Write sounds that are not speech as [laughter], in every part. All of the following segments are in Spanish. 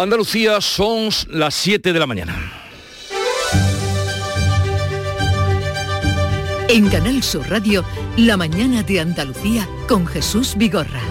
Andalucía son las 7 de la mañana. En Canal Sur Radio, La mañana de Andalucía con Jesús Vigorra.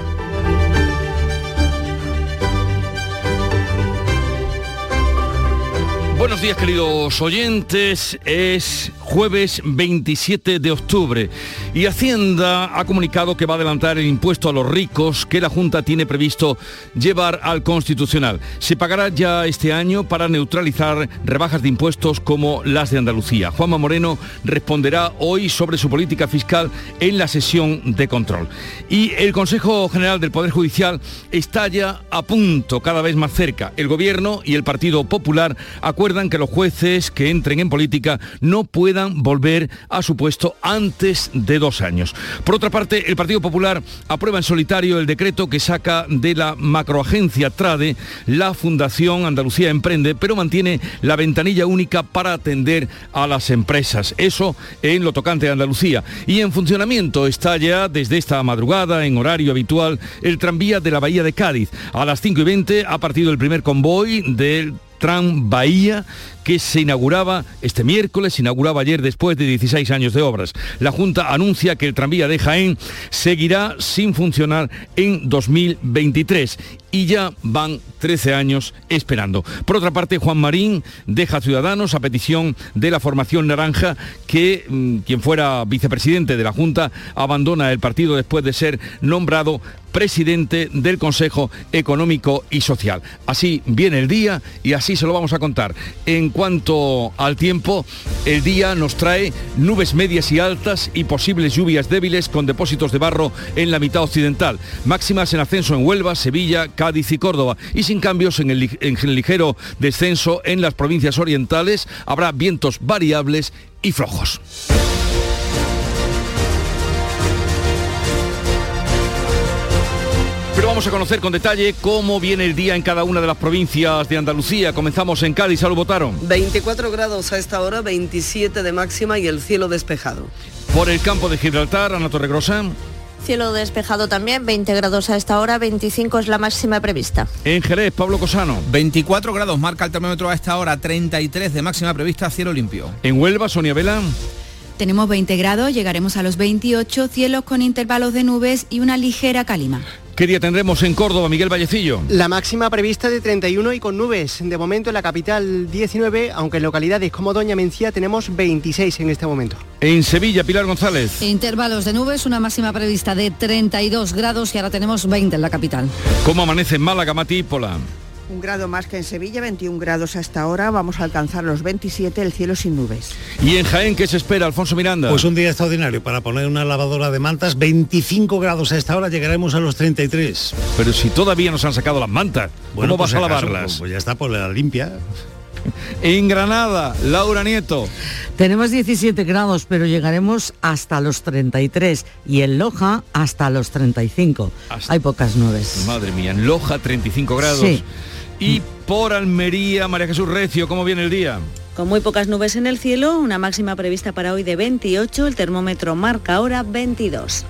Buenos días queridos oyentes, es jueves 27 de octubre y Hacienda ha comunicado que va a adelantar el impuesto a los ricos que la Junta tiene previsto llevar al Constitucional. Se pagará ya este año para neutralizar rebajas de impuestos como las de Andalucía. Juanma Moreno responderá hoy sobre su política fiscal en la sesión de control. Y el Consejo General del Poder Judicial está ya a punto, cada vez más cerca. El Gobierno y el Partido Popular acuerdan que los jueces que entren en política no puedan volver a su puesto antes de dos años. Por otra parte, el Partido Popular aprueba en solitario el decreto que saca de la macroagencia Trade la Fundación Andalucía Emprende, pero mantiene la ventanilla única para atender a las empresas. Eso en lo tocante a Andalucía. Y en funcionamiento está ya desde esta madrugada, en horario habitual, el tranvía de la Bahía de Cádiz. A las 5 y 20 ha partido el primer convoy del Tram Bahía que se inauguraba este miércoles, se inauguraba ayer después de 16 años de obras. La Junta anuncia que el tranvía de Jaén seguirá sin funcionar en 2023 y ya van 13 años esperando. Por otra parte, Juan Marín deja Ciudadanos a petición de la formación naranja que mm, quien fuera vicepresidente de la Junta abandona el partido después de ser nombrado presidente del Consejo Económico y Social. Así viene el día y así se lo vamos a contar. En cuanto al tiempo, el día nos trae nubes medias y altas y posibles lluvias débiles con depósitos de barro en la mitad occidental. Máximas en ascenso en Huelva, Sevilla, Cádiz y Córdoba y sin cambios en en el ligero descenso en las provincias orientales. Habrá vientos variables y flojos. Pero vamos a conocer con detalle cómo viene el día en cada una de las provincias de Andalucía. Comenzamos en Cádiz, ¿a lo votaron? 24 grados a esta hora, 27 de máxima y el cielo despejado. Por el campo de Gibraltar, Ana Torregrosa. Cielo despejado también, 20 grados a esta hora, 25 es la máxima prevista. En Jerez, Pablo Cosano. 24 grados marca el termómetro a esta hora, 33 de máxima prevista, cielo limpio. En Huelva, Sonia Vela. Tenemos 20 grados, llegaremos a los 28, cielos con intervalos de nubes y una ligera calima. ¿Qué día tendremos en Córdoba, Miguel Vallecillo? La máxima prevista de 31 y con nubes. De momento en la capital 19, aunque en localidades como Doña Mencía tenemos 26 en este momento. En Sevilla, Pilar González. Intervalos de nubes, una máxima prevista de 32 grados y ahora tenemos 20 en la capital. ¿Cómo amanece en Málaga, Mati Pola? Un grado más que en Sevilla, 21 grados hasta ahora, vamos a alcanzar los 27, el cielo sin nubes. ¿Y en Jaén qué se espera, Alfonso Miranda? Pues un día extraordinario para poner una lavadora de mantas, 25 grados a esta hora, llegaremos a los 33. Pero si todavía nos han sacado las mantas, Bueno, ¿cómo pues vas a lavarlas? Pues, pues ya está, por la limpia. [laughs] En Granada, Laura Nieto. Tenemos 17 grados, pero llegaremos hasta los 33 y en Loja hasta los 35. Hasta- Hay pocas nubes. Madre mía, en Loja 35 grados. Sí. Y por Almería, María Jesús Recio, ¿cómo viene el día? Con muy pocas nubes en el cielo, una máxima prevista para hoy de 28, el termómetro marca ahora 22.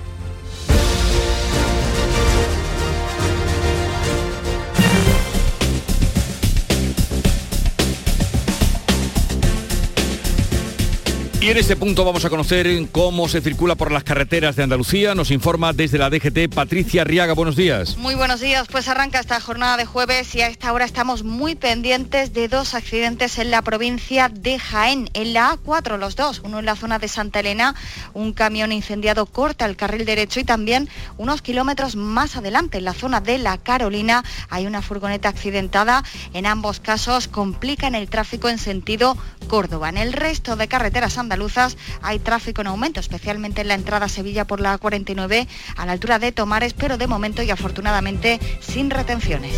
Y en este punto vamos a conocer cómo se circula por las carreteras de Andalucía. Nos informa desde la DGT Patricia Riaga. Buenos días. Muy buenos días, pues arranca esta jornada de jueves y a esta hora estamos muy pendientes de dos accidentes en la provincia de Jaén, en la A4 los dos, uno en la zona de Santa Elena, un camión incendiado corta el carril derecho y también unos kilómetros más adelante en la zona de La Carolina hay una furgoneta accidentada, en ambos casos complican el tráfico en sentido Córdoba. En el resto de carreteras andaluzas hay tráfico en aumento, especialmente en la entrada a Sevilla por la A49 a la altura de Tomares, pero de momento y afortunadamente sin retenciones.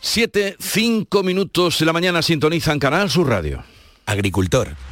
Siete, cinco minutos de la mañana sintonizan Canal Sur Radio. Agricultor,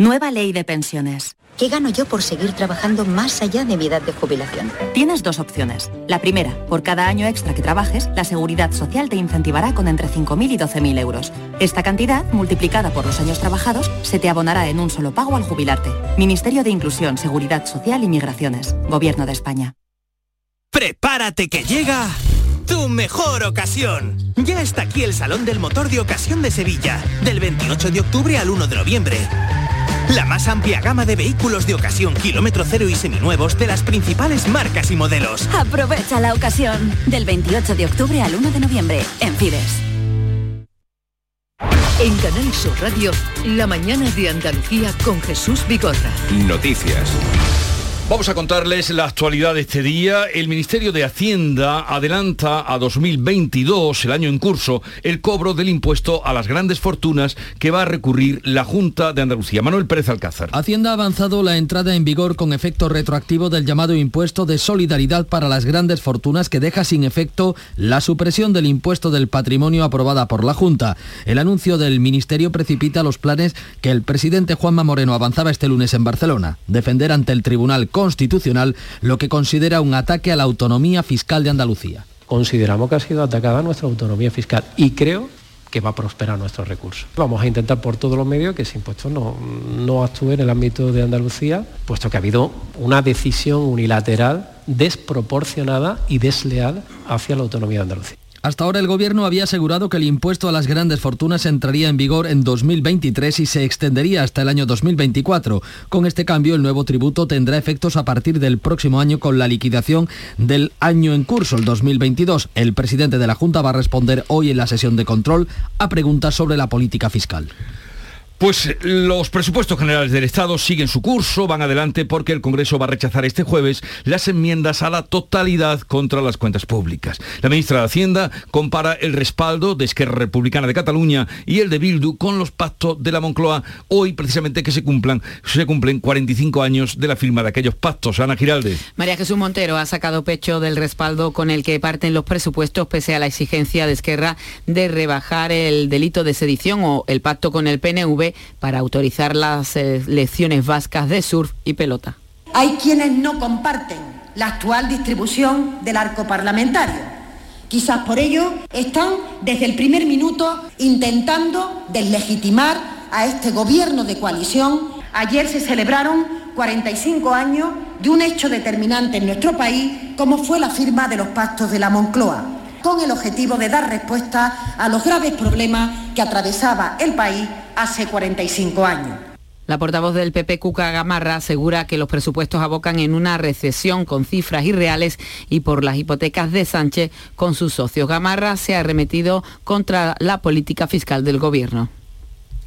Nueva ley de pensiones. ¿Qué gano yo por seguir trabajando más allá de mi edad de jubilación? Tienes dos opciones. La primera, por cada año extra que trabajes, la Seguridad Social te incentivará con entre 5.000 y 12.000 euros. Esta cantidad, multiplicada por los años trabajados, se te abonará en un solo pago al jubilarte. Ministerio de Inclusión, Seguridad Social y Migraciones. Gobierno de España. Prepárate que llega tu mejor ocasión. Ya está aquí el Salón del Motor de Ocasión de Sevilla, del 28 de octubre al 1 de noviembre. La más amplia gama de vehículos de ocasión kilómetro cero y seminuevos de las principales marcas y modelos. Aprovecha la ocasión del 28 de octubre al 1 de noviembre en Fides. En Canal Sur Radio, la mañana de Andalucía con Jesús Bigorra. Noticias. Vamos a contarles la actualidad de este día. El Ministerio de Hacienda adelanta a 2022, el año en curso, el cobro del impuesto a las grandes fortunas que va a recurrir la Junta de Andalucía. Manuel Pérez Alcázar. Hacienda ha avanzado la entrada en vigor con efecto retroactivo del llamado impuesto de solidaridad para las grandes fortunas que deja sin efecto la supresión del impuesto del patrimonio aprobada por la Junta. El anuncio del Ministerio precipita los planes que el presidente Juanma Moreno avanzaba este lunes en Barcelona. Defender ante el Tribunal constitucional lo que considera un ataque a la autonomía fiscal de Andalucía. Consideramos que ha sido atacada nuestra autonomía fiscal y creo que va a prosperar nuestros recursos. Vamos a intentar por todos los medios que ese impuesto no, no actúe en el ámbito de Andalucía, puesto que ha habido una decisión unilateral desproporcionada y desleal hacia la autonomía de Andalucía. Hasta ahora el Gobierno había asegurado que el impuesto a las grandes fortunas entraría en vigor en 2023 y se extendería hasta el año 2024. Con este cambio, el nuevo tributo tendrá efectos a partir del próximo año con la liquidación del año en curso, el 2022. El presidente de la Junta va a responder hoy en la sesión de control a preguntas sobre la política fiscal. Pues los presupuestos generales del Estado siguen su curso, van adelante porque el Congreso va a rechazar este jueves las enmiendas a la totalidad contra las cuentas públicas. La ministra de Hacienda compara el respaldo de Esquerra Republicana de Cataluña y el de Bildu con los pactos de la Moncloa, hoy precisamente que se cumplan, se cumplen 45 años de la firma de aquellos pactos. Ana Giralde. María Jesús Montero ha sacado pecho del respaldo con el que parten los presupuestos pese a la exigencia de Esquerra de rebajar el delito de sedición o el pacto con el PNV para autorizar las lecciones vascas de surf y pelota. Hay quienes no comparten la actual distribución del arco parlamentario. Quizás por ello están desde el primer minuto intentando deslegitimar a este gobierno de coalición. Ayer se celebraron 45 años de un hecho determinante en nuestro país como fue la firma de los pactos de la Moncloa con el objetivo de dar respuesta a los graves problemas que atravesaba el país hace 45 años. La portavoz del PP, Cuca Gamarra, asegura que los presupuestos abocan en una recesión con cifras irreales y por las hipotecas de Sánchez con sus socios. Gamarra se ha arremetido contra la política fiscal del Gobierno.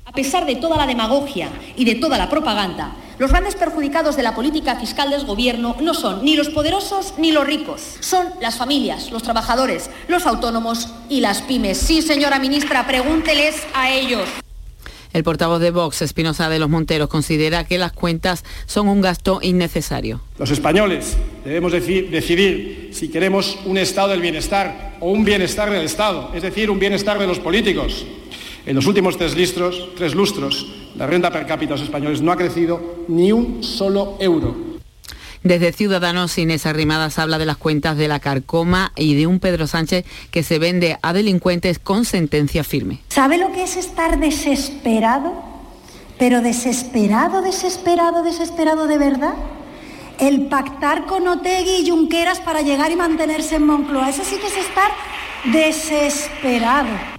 A pesar de toda la demagogia y de toda la propaganda, los grandes perjudicados de la política fiscal del Gobierno no son ni los poderosos ni los ricos, son las familias, los trabajadores, los autónomos y las pymes. Sí, señora ministra, pregúnteles a ellos. El portavoz de Vox, Espinosa de los Monteros, considera que las cuentas son un gasto innecesario. Los españoles debemos decidir si queremos un estado del bienestar o un bienestar del Estado, es decir, un bienestar de los políticos. En los últimos tres lustros, tres lustros, la renta per cápita de los españoles no ha crecido ni un solo euro. Desde Ciudadanos, Inés Arrimadas habla de las cuentas de la Carcoma y de un Pedro Sánchez que se vende a delincuentes con sentencia firme. ¿Sabe lo que es estar desesperado? Pero desesperado, desesperado, desesperado de verdad. El pactar con Otegui y Junqueras para llegar y mantenerse en Moncloa. Eso sí que es estar desesperado.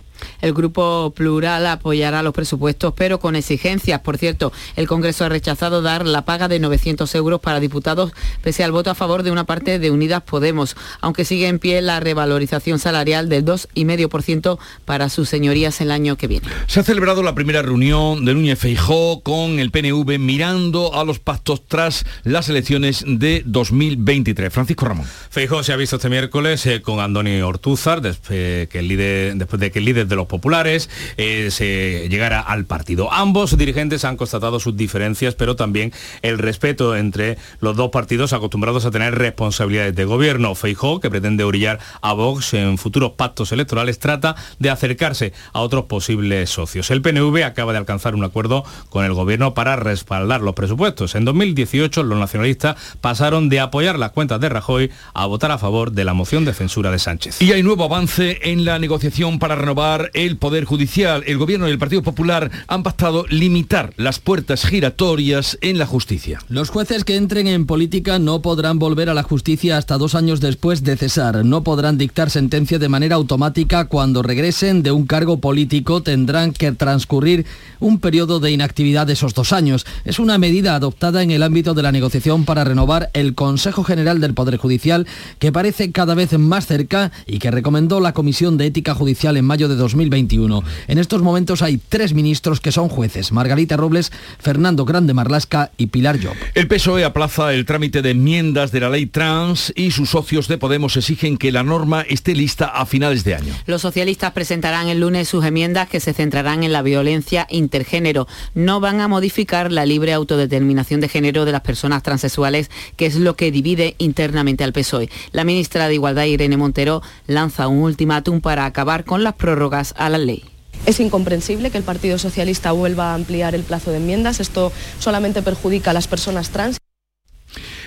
El Grupo Plural apoyará los presupuestos, pero con exigencias. Por cierto, el Congreso ha rechazado dar la paga de 900 euros para diputados, pese al voto a favor de una parte de Unidas Podemos, aunque sigue en pie la revalorización salarial del 2,5% para sus señorías el año que viene. Se ha celebrado la primera reunión de Núñez Feijó con el PNV mirando a los pactos tras las elecciones de 2023. Francisco Ramón. Feijó se ha visto este miércoles eh, con Andoni Ortúzar, después, que el líder, después de que el líder de los populares eh, se llegara al partido. Ambos dirigentes han constatado sus diferencias, pero también el respeto entre los dos partidos acostumbrados a tener responsabilidades de gobierno. Feijó, que pretende orillar a Vox en futuros pactos electorales, trata de acercarse a otros posibles socios. El PNV acaba de alcanzar un acuerdo con el gobierno para respaldar los presupuestos. En 2018 los nacionalistas pasaron de apoyar las cuentas de Rajoy a votar a favor de la moción de censura de Sánchez. Y hay nuevo avance en la negociación para renovar el Poder Judicial. El Gobierno y el Partido Popular han pactado limitar las puertas giratorias en la justicia. Los jueces que entren en política no podrán volver a la justicia hasta dos años después de cesar. No podrán dictar sentencia de manera automática cuando regresen de un cargo político. Tendrán que transcurrir un periodo de inactividad de esos dos años. Es una medida adoptada en el ámbito de la negociación para renovar el Consejo General del Poder Judicial que parece cada vez más cerca y que recomendó la Comisión de Ética Judicial en mayo de 2021. En estos momentos hay tres ministros que son jueces, Margarita Robles, Fernando Grande Marlasca y Pilar Job. El PSOE aplaza el trámite de enmiendas de la ley trans y sus socios de Podemos exigen que la norma esté lista a finales de año. Los socialistas presentarán el lunes sus enmiendas que se centrarán en la violencia intergénero. No van a modificar la libre autodeterminación de género de las personas transexuales, que es lo que divide internamente al PSOE. La ministra de Igualdad, Irene Montero, lanza un ultimátum para acabar con las prórrogas a la ley. Es incomprensible que el Partido Socialista vuelva a ampliar el plazo de enmiendas. Esto solamente perjudica a las personas trans.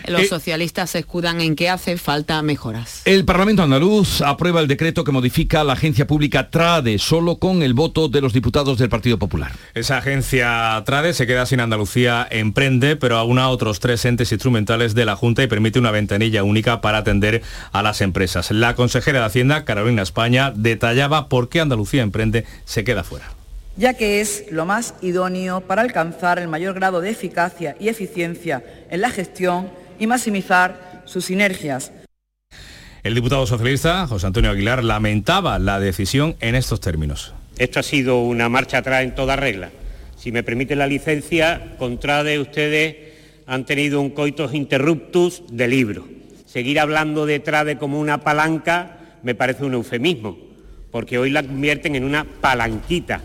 Los Eh, socialistas se escudan en que hace falta mejoras. El Parlamento andaluz aprueba el decreto que modifica la agencia pública TRADE solo con el voto de los diputados del Partido Popular. Esa agencia TRADE se queda sin Andalucía Emprende, pero aúna a otros tres entes instrumentales de la Junta y permite una ventanilla única para atender a las empresas. La consejera de Hacienda, Carolina España, detallaba por qué Andalucía Emprende se queda fuera. ya que es lo más idóneo para alcanzar el mayor grado de eficacia y eficiencia en la gestión y maximizar sus sinergias. El diputado socialista, José Antonio Aguilar, lamentaba la decisión en estos términos. Esto ha sido una marcha atrás en toda regla. Si me permite la licencia, contrade ustedes han tenido un coitus interruptus de libro. Seguir hablando de Trade como una palanca me parece un eufemismo, porque hoy la convierten en una palanquita.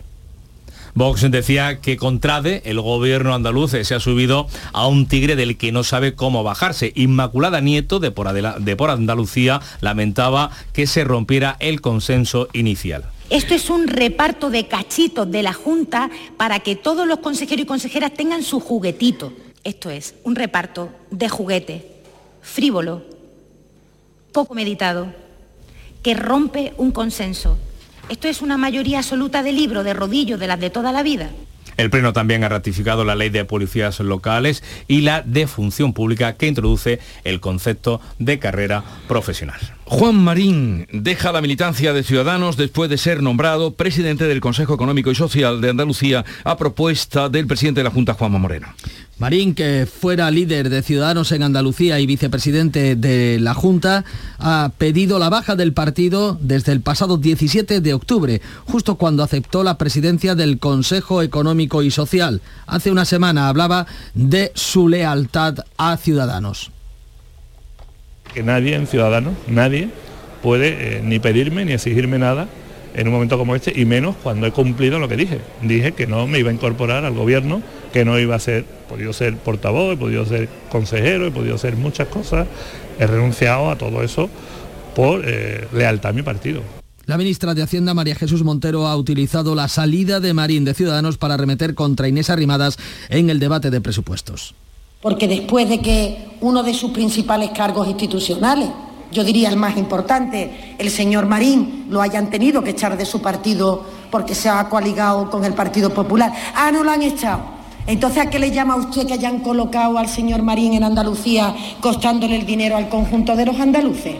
Vox decía que con Trade el gobierno andaluz se ha subido a un tigre del que no sabe cómo bajarse. Inmaculada Nieto de por, de por Andalucía lamentaba que se rompiera el consenso inicial. Esto es un reparto de cachitos de la Junta para que todos los consejeros y consejeras tengan su juguetito. Esto es un reparto de juguete, frívolo, poco meditado, que rompe un consenso. Esto es una mayoría absoluta de libro, de rodillo, de las de toda la vida. El Pleno también ha ratificado la ley de policías locales y la de función pública que introduce el concepto de carrera profesional. Juan Marín deja la militancia de Ciudadanos después de ser nombrado presidente del Consejo Económico y Social de Andalucía a propuesta del presidente de la Junta, Juanma Moreno. Marín, que fuera líder de Ciudadanos en Andalucía y vicepresidente de la Junta, ha pedido la baja del partido desde el pasado 17 de octubre, justo cuando aceptó la presidencia del Consejo Económico y Social. Hace una semana hablaba de su lealtad a Ciudadanos. Que nadie en Ciudadanos, nadie puede eh, ni pedirme ni exigirme nada en un momento como este y menos cuando he cumplido lo que dije. Dije que no me iba a incorporar al gobierno, que no iba a ser, he podido ser portavoz, he podido ser consejero, he podido ser muchas cosas, he renunciado a todo eso por eh, lealtad a mi partido. La ministra de Hacienda, María Jesús Montero, ha utilizado la salida de Marín de Ciudadanos para remeter contra Inés Arrimadas en el debate de presupuestos. Porque después de que uno de sus principales cargos institucionales, yo diría el más importante, el señor Marín, lo hayan tenido que echar de su partido porque se ha coaligado con el Partido Popular. Ah, no lo han echado. Entonces, ¿a qué le llama usted que hayan colocado al señor Marín en Andalucía costándole el dinero al conjunto de los andaluces?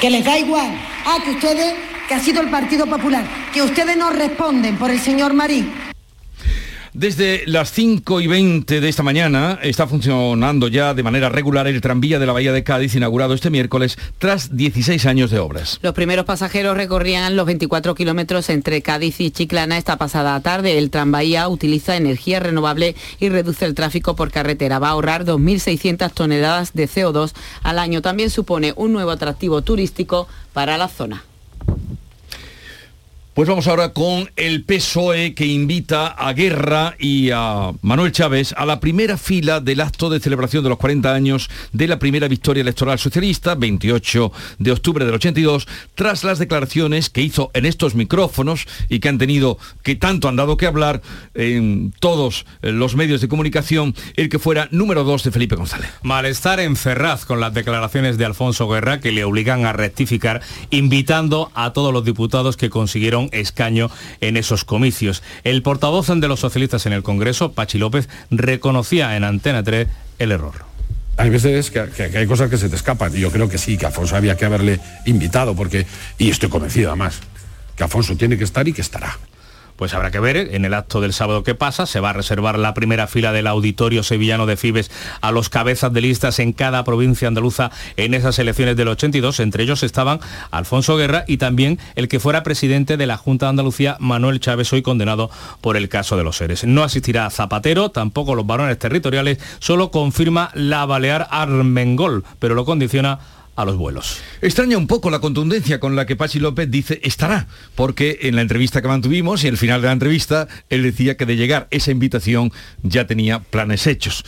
Que les da igual. Ah, que ustedes que ha sido el Partido Popular, que ustedes no responden por el señor Marín. Desde las 5 y 20 de esta mañana está funcionando ya de manera regular el tranvía de la Bahía de Cádiz, inaugurado este miércoles tras 16 años de obras. Los primeros pasajeros recorrían los 24 kilómetros entre Cádiz y Chiclana esta pasada tarde. El tranvía utiliza energía renovable y reduce el tráfico por carretera. Va a ahorrar 2.600 toneladas de CO2 al año. También supone un nuevo atractivo turístico para la zona. Pues vamos ahora con el PSOE que invita a Guerra y a Manuel Chávez a la primera fila del acto de celebración de los 40 años de la primera victoria electoral socialista, 28 de octubre del 82, tras las declaraciones que hizo en estos micrófonos y que han tenido, que tanto han dado que hablar en todos los medios de comunicación, el que fuera número 2 de Felipe González. Malestar en Ferraz con las declaraciones de Alfonso Guerra que le obligan a rectificar, invitando a todos los diputados que consiguieron escaño en esos comicios. El portavoz de los socialistas en el Congreso, Pachi López, reconocía en Antena 3 el error. Hay veces que, hay cosas que se te escapan y yo creo que sí, que Afonso había que haberle invitado porque, y estoy convencido además, que Afonso tiene que estar y que estará pues habrá que ver en el acto del sábado que pasa. Se va a reservar la primera fila del auditorio sevillano de Fibes a los cabezas de listas en cada provincia andaluza en esas elecciones del 82. Entre ellos estaban Alfonso Guerra y también el que fuera presidente de la Junta de Andalucía, Manuel Chávez, hoy condenado por el caso de los seres. No asistirá Zapatero, tampoco los varones territoriales, solo confirma la Balear Armengol, pero lo condiciona a los vuelos. Extraña un poco la contundencia con la que Pachi López dice estará, porque en la entrevista que mantuvimos y el final de la entrevista, él decía que de llegar esa invitación ya tenía planes hechos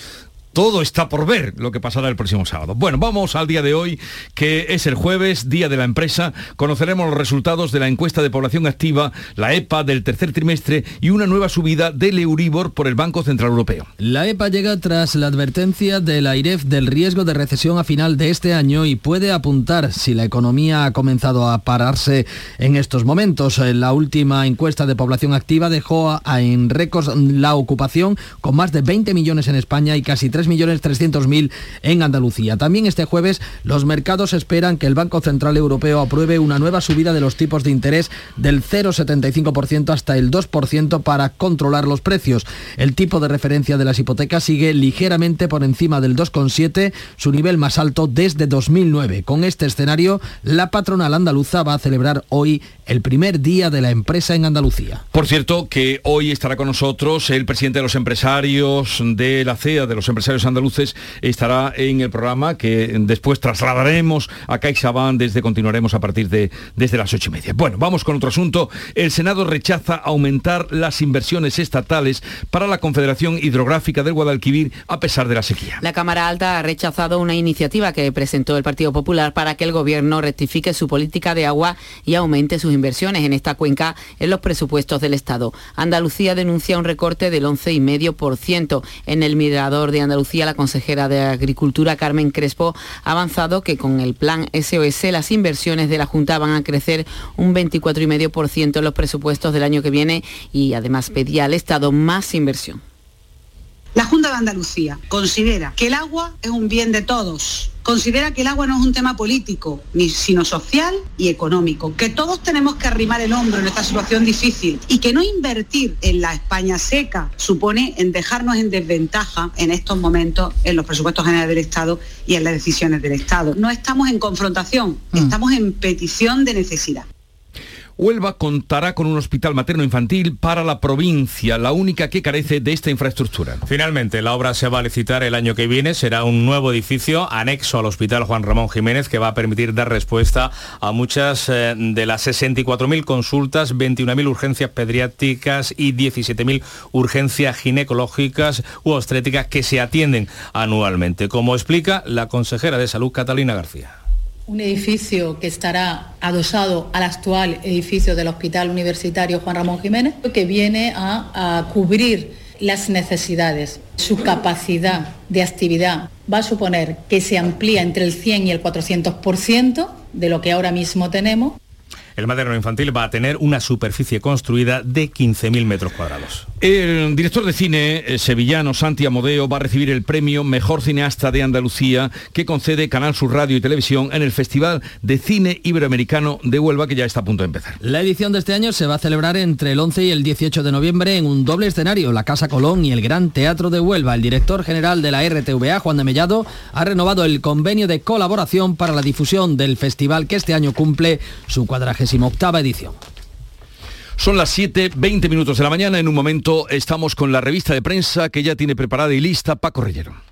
todo está por ver lo que pasará el próximo sábado. Bueno, vamos al día de hoy, que es el jueves, día de la empresa. Conoceremos los resultados de la encuesta de población activa, la EPA del tercer trimestre y una nueva subida del Euribor por el Banco Central Europeo. La EPA llega tras la advertencia de la del riesgo de recesión a final de este año y puede apuntar si la economía ha comenzado a pararse en estos momentos. La última encuesta de población activa dejó en récords la ocupación con más de 20 millones en España y casi 3 3.300.000 en Andalucía. También este jueves los mercados esperan que el Banco Central Europeo apruebe una nueva subida de los tipos de interés del 0,75% hasta el 2% para controlar los precios. El tipo de referencia de las hipotecas sigue ligeramente por encima del 2,7, su nivel más alto desde 2009. Con este escenario, la patronal andaluza va a celebrar hoy el primer día de la empresa en Andalucía. Por cierto, que hoy estará con nosotros el presidente de los empresarios de la CEA, de los empresarios andaluces, estará en el programa que después trasladaremos a CaixaBank desde continuaremos a partir de desde las ocho y media. Bueno, vamos con otro asunto. El Senado rechaza aumentar las inversiones estatales para la Confederación Hidrográfica del Guadalquivir a pesar de la sequía. La Cámara Alta ha rechazado una iniciativa que presentó el Partido Popular para que el Gobierno rectifique su política de agua y aumente sus inversiones en esta cuenca en los presupuestos del Estado. Andalucía denuncia un recorte del 11,5%. En el Mirador de Andalucía, la consejera de Agricultura, Carmen Crespo, ha avanzado que con el plan SOS las inversiones de la Junta van a crecer un 24,5% en los presupuestos del año que viene y además pedía al Estado más inversión. La Junta de Andalucía considera que el agua es un bien de todos. Considera que el agua no es un tema político, sino social y económico, que todos tenemos que arrimar el hombro en esta situación difícil y que no invertir en la España seca supone en dejarnos en desventaja en estos momentos en los presupuestos generales del Estado y en las decisiones del Estado. No estamos en confrontación, mm. estamos en petición de necesidad. Huelva contará con un hospital materno-infantil para la provincia, la única que carece de esta infraestructura. Finalmente, la obra se va a licitar el año que viene. Será un nuevo edificio anexo al Hospital Juan Ramón Jiménez que va a permitir dar respuesta a muchas eh, de las 64.000 consultas, 21.000 urgencias pediátricas y 17.000 urgencias ginecológicas u obstétricas que se atienden anualmente, como explica la consejera de Salud Catalina García un edificio que estará adosado al actual edificio del Hospital Universitario Juan Ramón Jiménez, que viene a, cubrir las necesidades. Su capacidad de actividad va a suponer que se amplía entre el 100 y el 400% de lo que ahora mismo tenemos El materno infantil va a tener una superficie construida de 15.000 metros cuadrados. El director de cine eh, sevillano Santi Amodeo va a recibir el premio Mejor Cineasta de Andalucía que concede Canal Sur Radio y Televisión en el Festival de Cine Iberoamericano de Huelva que ya está a punto de empezar. La edición de este año se va a celebrar entre el 11 y el 18 de noviembre en un doble escenario, la Casa Colón y el Gran Teatro de Huelva. El director general de la RTVA, Juan de Mellado, ha renovado el convenio de colaboración para la difusión del festival que este año cumple su 48 edición. Son las 7, 20 minutos de la mañana. En un momento estamos con la revista de prensa que ya tiene preparada y lista Paco Rellero.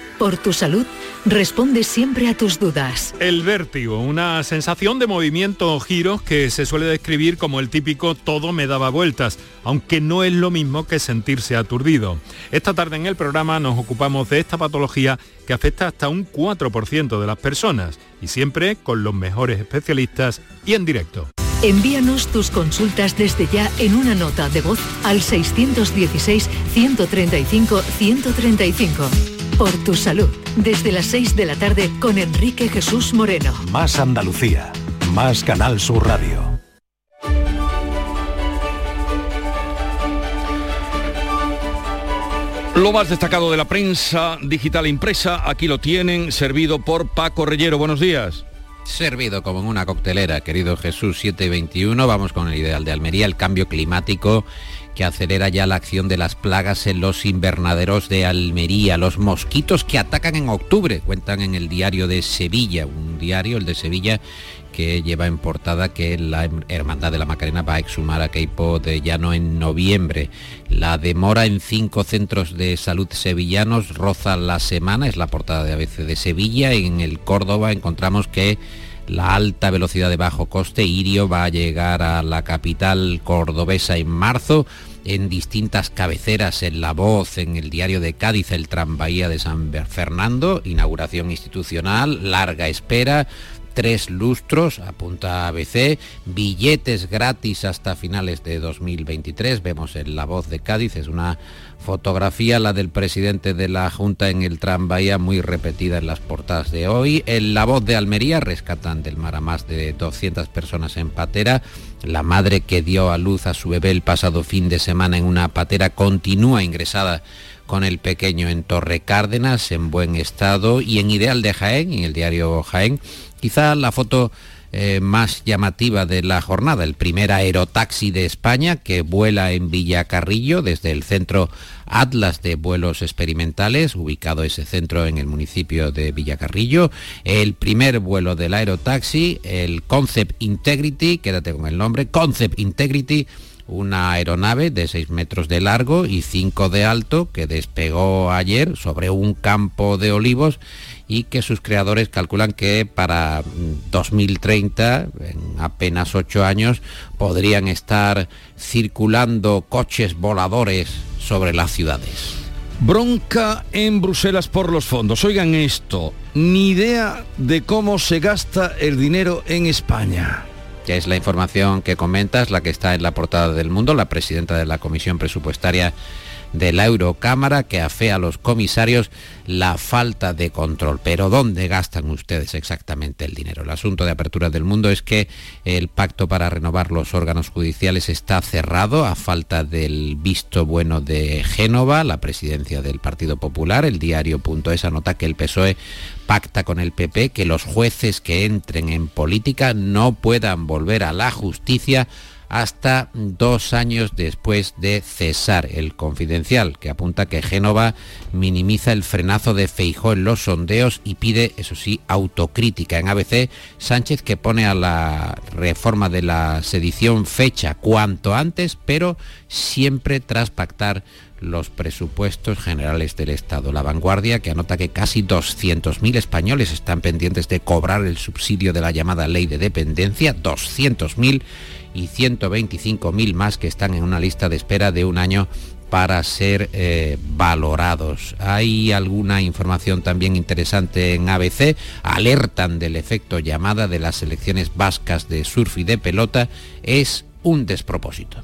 por tu salud, responde siempre a tus dudas. El vértigo, una sensación de movimiento o giros que se suele describir como el típico todo me daba vueltas, aunque no es lo mismo que sentirse aturdido. Esta tarde en el programa nos ocupamos de esta patología que afecta hasta un 4% de las personas y siempre con los mejores especialistas y en directo. Envíanos tus consultas desde ya en una nota de voz al 616-135-135. Por tu salud, desde las 6 de la tarde con Enrique Jesús Moreno. Más Andalucía, más Canal Sur Radio. Lo más destacado de la prensa digital impresa, aquí lo tienen, servido por Paco Rellero. Buenos días. Servido como en una coctelera, querido Jesús 721, vamos con el ideal de Almería, el cambio climático que acelera ya la acción de las plagas en los invernaderos de Almería, los mosquitos que atacan en octubre, cuentan en el diario de Sevilla, un diario, el de Sevilla, que lleva en portada que la Hermandad de la Macarena va a exhumar a Queipo de Llano en noviembre. La demora en cinco centros de salud sevillanos roza la semana, es la portada de ABC de Sevilla. En el Córdoba encontramos que la alta velocidad de bajo coste, Irio, va a llegar a la capital cordobesa en marzo en distintas cabeceras en La Voz, en el diario de Cádiz, el tranvía de San Fernando, inauguración institucional, larga espera, tres lustros, apunta ABC, billetes gratis hasta finales de 2023. Vemos en La Voz de Cádiz, es una fotografía, la del presidente de la Junta en el tranvía, muy repetida en las portadas de hoy. En La Voz de Almería rescatan del mar a más de 200 personas en patera. La madre que dio a luz a su bebé el pasado fin de semana en una patera continúa ingresada con el pequeño en Torre Cárdenas en buen estado y en Ideal de Jaén, en el diario Jaén, Quizá la foto eh, más llamativa de la jornada, el primer aerotaxi de España que vuela en Villacarrillo desde el centro Atlas de vuelos experimentales, ubicado ese centro en el municipio de Villacarrillo, el primer vuelo del aerotaxi, el Concept Integrity, quédate con el nombre, Concept Integrity, una aeronave de 6 metros de largo y 5 de alto que despegó ayer sobre un campo de olivos y que sus creadores calculan que para 2030, en apenas 8 años, podrían estar circulando coches voladores sobre las ciudades. Bronca en Bruselas por los fondos. Oigan esto, ni idea de cómo se gasta el dinero en España es la información que comentas, la que está en la portada del mundo, la presidenta de la Comisión Presupuestaria de la Eurocámara que afea a los comisarios la falta de control. Pero ¿dónde gastan ustedes exactamente el dinero? El asunto de apertura del mundo es que el pacto para renovar los órganos judiciales está cerrado a falta del visto bueno de Génova, la presidencia del Partido Popular. El diario.es anota que el PSOE pacta con el PP que los jueces que entren en política no puedan volver a la justicia hasta dos años después de cesar el confidencial, que apunta que Génova minimiza el frenazo de Feijó en los sondeos y pide, eso sí, autocrítica. En ABC, Sánchez que pone a la reforma de la sedición fecha cuanto antes, pero siempre tras pactar los presupuestos generales del Estado. La vanguardia que anota que casi 200.000 españoles están pendientes de cobrar el subsidio de la llamada ley de dependencia, 200.000 y 125.000 más que están en una lista de espera de un año para ser eh, valorados. Hay alguna información también interesante en ABC. Alertan del efecto llamada de las selecciones vascas de surf y de pelota. Es un despropósito.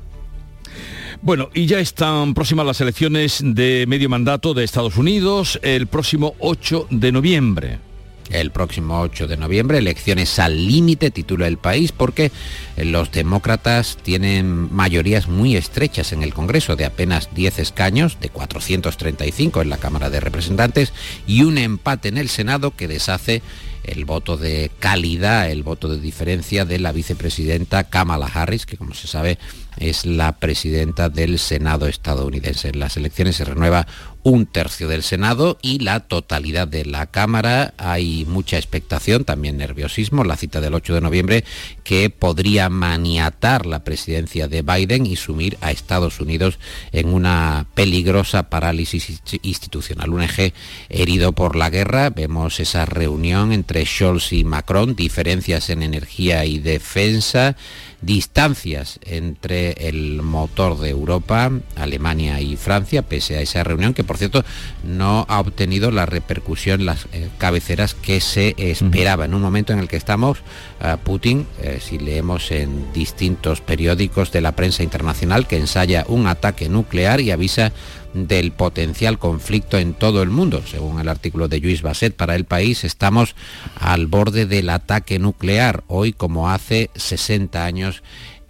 Bueno, y ya están próximas las elecciones de medio mandato de Estados Unidos el próximo 8 de noviembre el próximo 8 de noviembre. Elecciones al límite, titula el país, porque los demócratas tienen mayorías muy estrechas en el Congreso, de apenas 10 escaños, de 435 en la Cámara de Representantes, y un empate en el Senado que deshace el voto de calidad, el voto de diferencia de la vicepresidenta Kamala Harris, que como se sabe es la presidenta del Senado estadounidense. En las elecciones se renueva un tercio del Senado y la totalidad de la Cámara. Hay mucha expectación, también nerviosismo, la cita del 8 de noviembre, que podría maniatar la presidencia de Biden y sumir a Estados Unidos en una peligrosa parálisis institucional. Un eje herido por la guerra. Vemos esa reunión entre Scholz y Macron, diferencias en energía y defensa distancias entre el motor de Europa, Alemania y Francia, pese a esa reunión que por cierto no ha obtenido la repercusión, las eh, cabeceras que se esperaba. En un momento en el que estamos, eh, Putin, eh, si leemos en distintos periódicos de la prensa internacional, que ensaya un ataque nuclear y avisa del potencial conflicto en todo el mundo. Según el artículo de Luis Basset para el país, estamos al borde del ataque nuclear, hoy como hace 60 años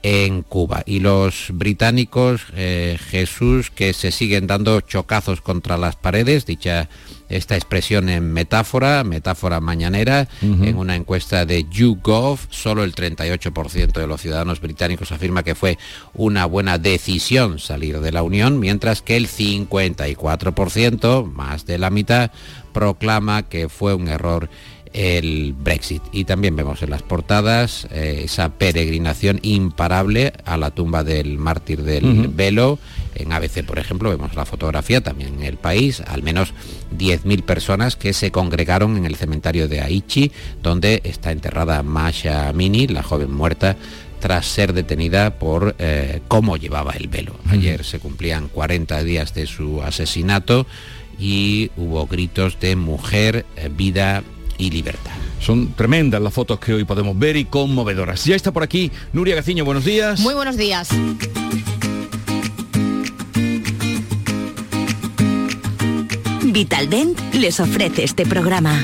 en Cuba. Y los británicos, eh, Jesús, que se siguen dando chocazos contra las paredes, dicha esta expresión en metáfora, metáfora mañanera, en una encuesta de YouGov, solo el 38% de los ciudadanos británicos afirma que fue una buena decisión salir de la Unión, mientras que el 54%, más de la mitad, proclama que fue un error el Brexit. Y también vemos en las portadas eh, esa peregrinación imparable a la tumba del mártir del velo. En ABC, por ejemplo, vemos la fotografía también en el país, al menos 10.000 personas que se congregaron en el cementerio de Aichi, donde está enterrada Masha Mini, la joven muerta tras ser detenida por eh, cómo llevaba el velo. Ayer se cumplían 40 días de su asesinato y hubo gritos de mujer, eh, vida y libertad. Son tremendas las fotos que hoy podemos ver y conmovedoras. Ya está por aquí Nuria Gaciño, buenos días. Muy buenos días. Vitaldent les ofrece este programa.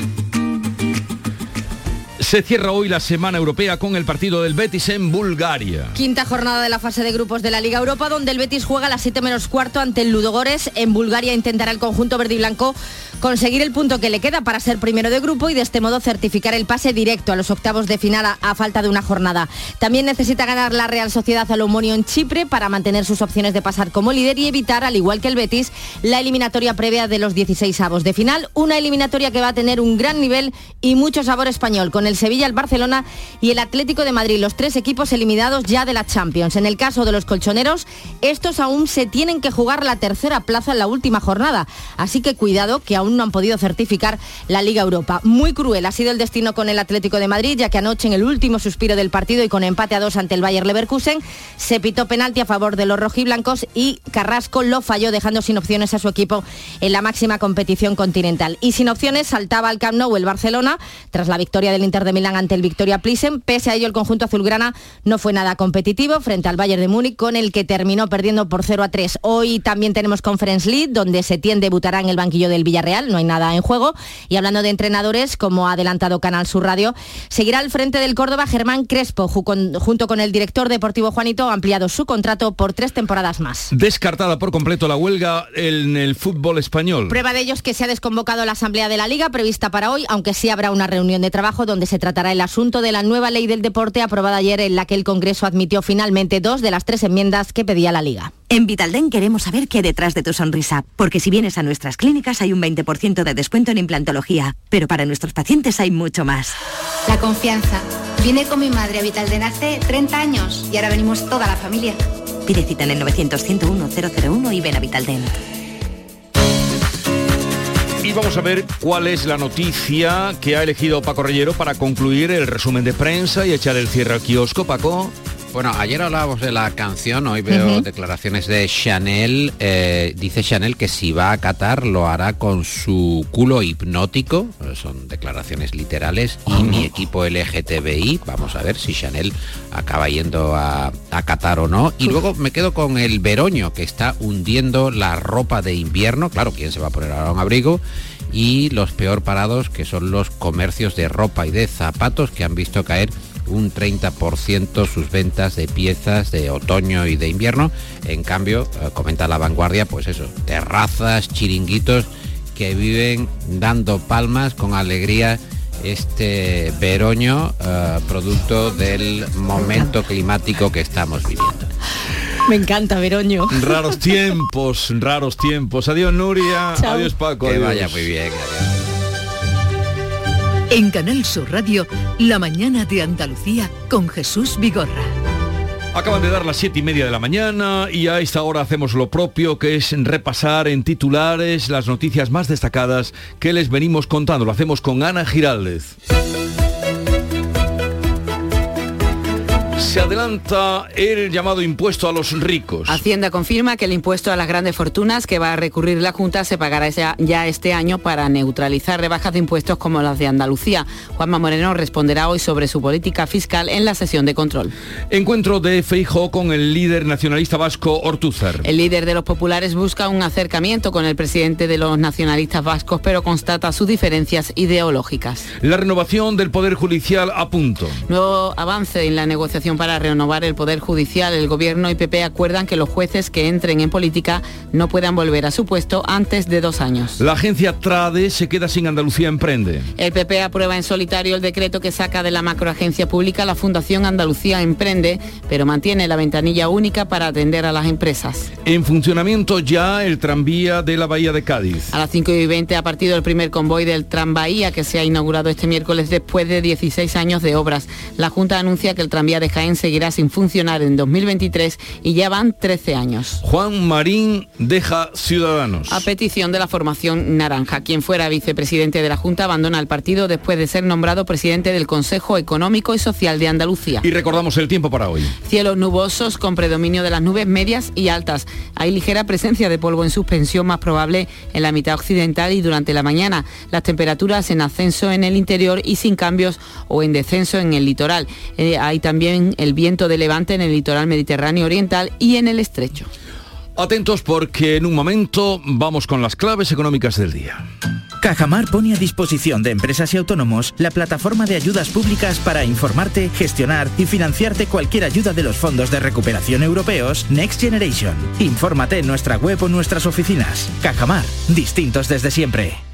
Se cierra hoy la Semana Europea con el partido del Betis en Bulgaria. Quinta jornada de la fase de grupos de la Liga Europa, donde el Betis juega a las 7 menos cuarto ante el Ludogores. En Bulgaria intentará el conjunto verde y blanco conseguir el punto que le queda para ser primero de grupo y de este modo certificar el pase directo a los octavos de final a, falta de una jornada. También necesita ganar la Real Sociedad Alomonio en Chipre para mantener sus opciones de pasar como líder y evitar, al igual que el Betis, la eliminatoria previa de los 16 avos de final. Una eliminatoria que va a tener un gran nivel y mucho sabor español con el Sevilla, el Barcelona y el Atlético de Madrid, los tres equipos eliminados ya de la Champions. En el caso de los colchoneros, estos aún se tienen que jugar la tercera plaza en la última jornada, así que cuidado que aún no han podido certificar la Liga Europa. Muy cruel ha sido el destino con el Atlético de Madrid, ya que anoche en el último suspiro del partido y con empate a dos ante el Bayer Leverkusen, se pitó penalti a favor de los rojiblancos y Carrasco lo falló dejando sin opciones a su equipo en la máxima competición continental. Y sin opciones saltaba al Camp Nou el Barcelona tras la victoria del Inter de Milán ante el Victoria Plisen. Pese a ello, el conjunto azulgrana no fue nada competitivo frente al Bayern de Múnich, con el que terminó perdiendo por 0 a 3. Hoy también tenemos Conference League, donde Setién debutará en el banquillo del Villarreal, no hay nada en juego. Y hablando de entrenadores, como ha adelantado Canal Sur Radio, seguirá al frente del Córdoba Germán Crespo, junto con el director deportivo Juanito, ha ampliado su contrato por tres temporadas más. Descartada por completo la huelga en el fútbol español. Prueba de ello es que se ha desconvocado la Asamblea de la Liga prevista para hoy, aunque sí habrá una reunión de trabajo donde se se tratará el asunto de la nueva ley del deporte aprobada ayer en la que el Congreso admitió finalmente dos de las tres enmiendas que pedía la Liga. En Vitalden queremos saber qué hay detrás de tu sonrisa, porque si vienes a nuestras clínicas hay un 20% de descuento en implantología, pero para nuestros pacientes hay mucho más. La confianza. Vine con mi madre a Vitalden hace 30 años y ahora venimos toda la familia. Pide cita en el 900-101-001 y ven a Vitaldent. Y vamos a ver cuál es la noticia que ha elegido Paco Reyero para concluir el resumen de prensa y echar el cierre al kiosco, Paco. Bueno, ayer hablábamos de la canción, hoy veo declaraciones de Chanel. Eh, dice Chanel que si va a Qatar lo hará con su culo hipnótico, son declaraciones literales, y mi equipo LGTBI. Vamos a ver si Chanel acaba yendo a, a Qatar o no. Y luego me quedo con el Veroño, que está hundiendo la ropa de invierno. Claro, ¿quién se va a poner ahora un abrigo? Y los peor parados, que son los comercios de ropa y de zapatos, que han visto caer un 30% sus ventas de piezas de otoño y de invierno. En cambio, eh, comenta la vanguardia, pues eso, terrazas, chiringuitos que viven dando palmas con alegría este veroño, eh, producto del momento climático que estamos viviendo. Me encanta, Veroño. Raros tiempos, raros tiempos. Adiós, Nuria. Adiós, Paco. Que adiós. vaya muy bien. adiós. En Canal Sur Radio, La mañana de Andalucía con Jesús Vigorra. Acaban de dar las siete y media de la mañana y a esta hora hacemos lo propio, que es repasar en titulares las noticias más destacadas que les venimos contando. Lo hacemos con Ana Giraldez. Se adelanta el llamado impuesto a los ricos. Hacienda confirma que el impuesto a las grandes fortunas que va a recurrir la Junta se pagará ya, este año para neutralizar rebajas de impuestos como las de Andalucía. Juanma Moreno responderá hoy sobre su política fiscal en la sesión de control. Encuentro de Feijó con el líder nacionalista vasco Ortúzar. El líder de los populares busca un acercamiento con el presidente de los nacionalistas vascos, pero constata sus diferencias ideológicas. La renovación del Poder Judicial a punto. Nuevo avance en la negociación para renovar el Poder Judicial. El Gobierno y PP acuerdan que los jueces que entren en política no puedan volver a su puesto antes de dos años. La agencia Trade se queda sin Andalucía Emprende. El PP aprueba en solitario el decreto que saca de la macroagencia pública la Fundación Andalucía Emprende, pero mantiene la ventanilla única para atender a las empresas. En funcionamiento ya el tranvía de la Bahía de Cádiz. A las 5 y 20 ha partido el primer convoy del Tranvía que se ha inaugurado este miércoles después de 16 años de obras. La Junta anuncia que el tranvía de Jaén seguirá sin funcionar en 2023 y ya van 13 años. Juan Marín deja Ciudadanos. A petición de la formación naranja, quien fuera vicepresidente de la Junta abandona el partido después de ser nombrado presidente del Consejo Económico y Social de Andalucía. Y recordamos el tiempo para hoy. Cielos nubosos con predominio de las nubes medias y altas. Hay ligera presencia de polvo en suspensión más probable en la mitad occidental y durante la mañana. Las temperaturas en ascenso en el interior y sin cambios o en descenso en el litoral. Eh, hay también el viento de levante en el litoral mediterráneo oriental y en el estrecho. Atentos porque en un momento vamos con las claves económicas del día. Cajamar pone a disposición de empresas y autónomos la plataforma de ayudas públicas para informarte, gestionar y financiarte cualquier ayuda de los fondos de recuperación europeos Next Generation. Infórmate en nuestra web o nuestras oficinas. Cajamar, distintos desde siempre.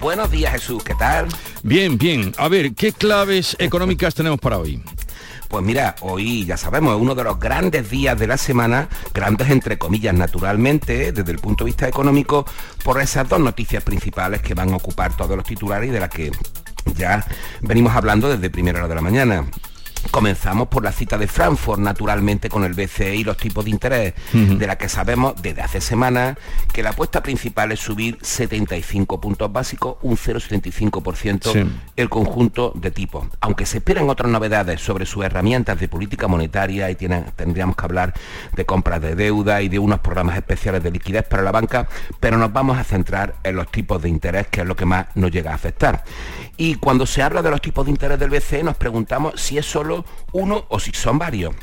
Buenos días Jesús, ¿qué tal? Bien, bien. A ver, ¿qué claves económicas tenemos para hoy? Pues mira, hoy ya sabemos, es uno de los grandes días de la semana, grandes entre comillas naturalmente, desde el punto de vista económico, por esas dos noticias principales que van a ocupar todos los titulares y de las que ya venimos hablando desde primera hora de la mañana. Comenzamos por la cita de Frankfurt, naturalmente con el BCE y los tipos de interés, de la que sabemos desde hace semanas que la apuesta principal es subir 75 puntos básicos, un 0,75% Sí. el conjunto de tipos. Aunque se esperan otras novedades sobre sus herramientas de política monetaria y tienen- tendríamos que hablar de compras de deuda y de unos programas especiales de liquidez para la banca, pero nos vamos a centrar en los tipos de interés, que es lo que más nos llega a afectar. Y cuando se habla de los tipos de interés del BCE nos preguntamos si es solo uno o si son varios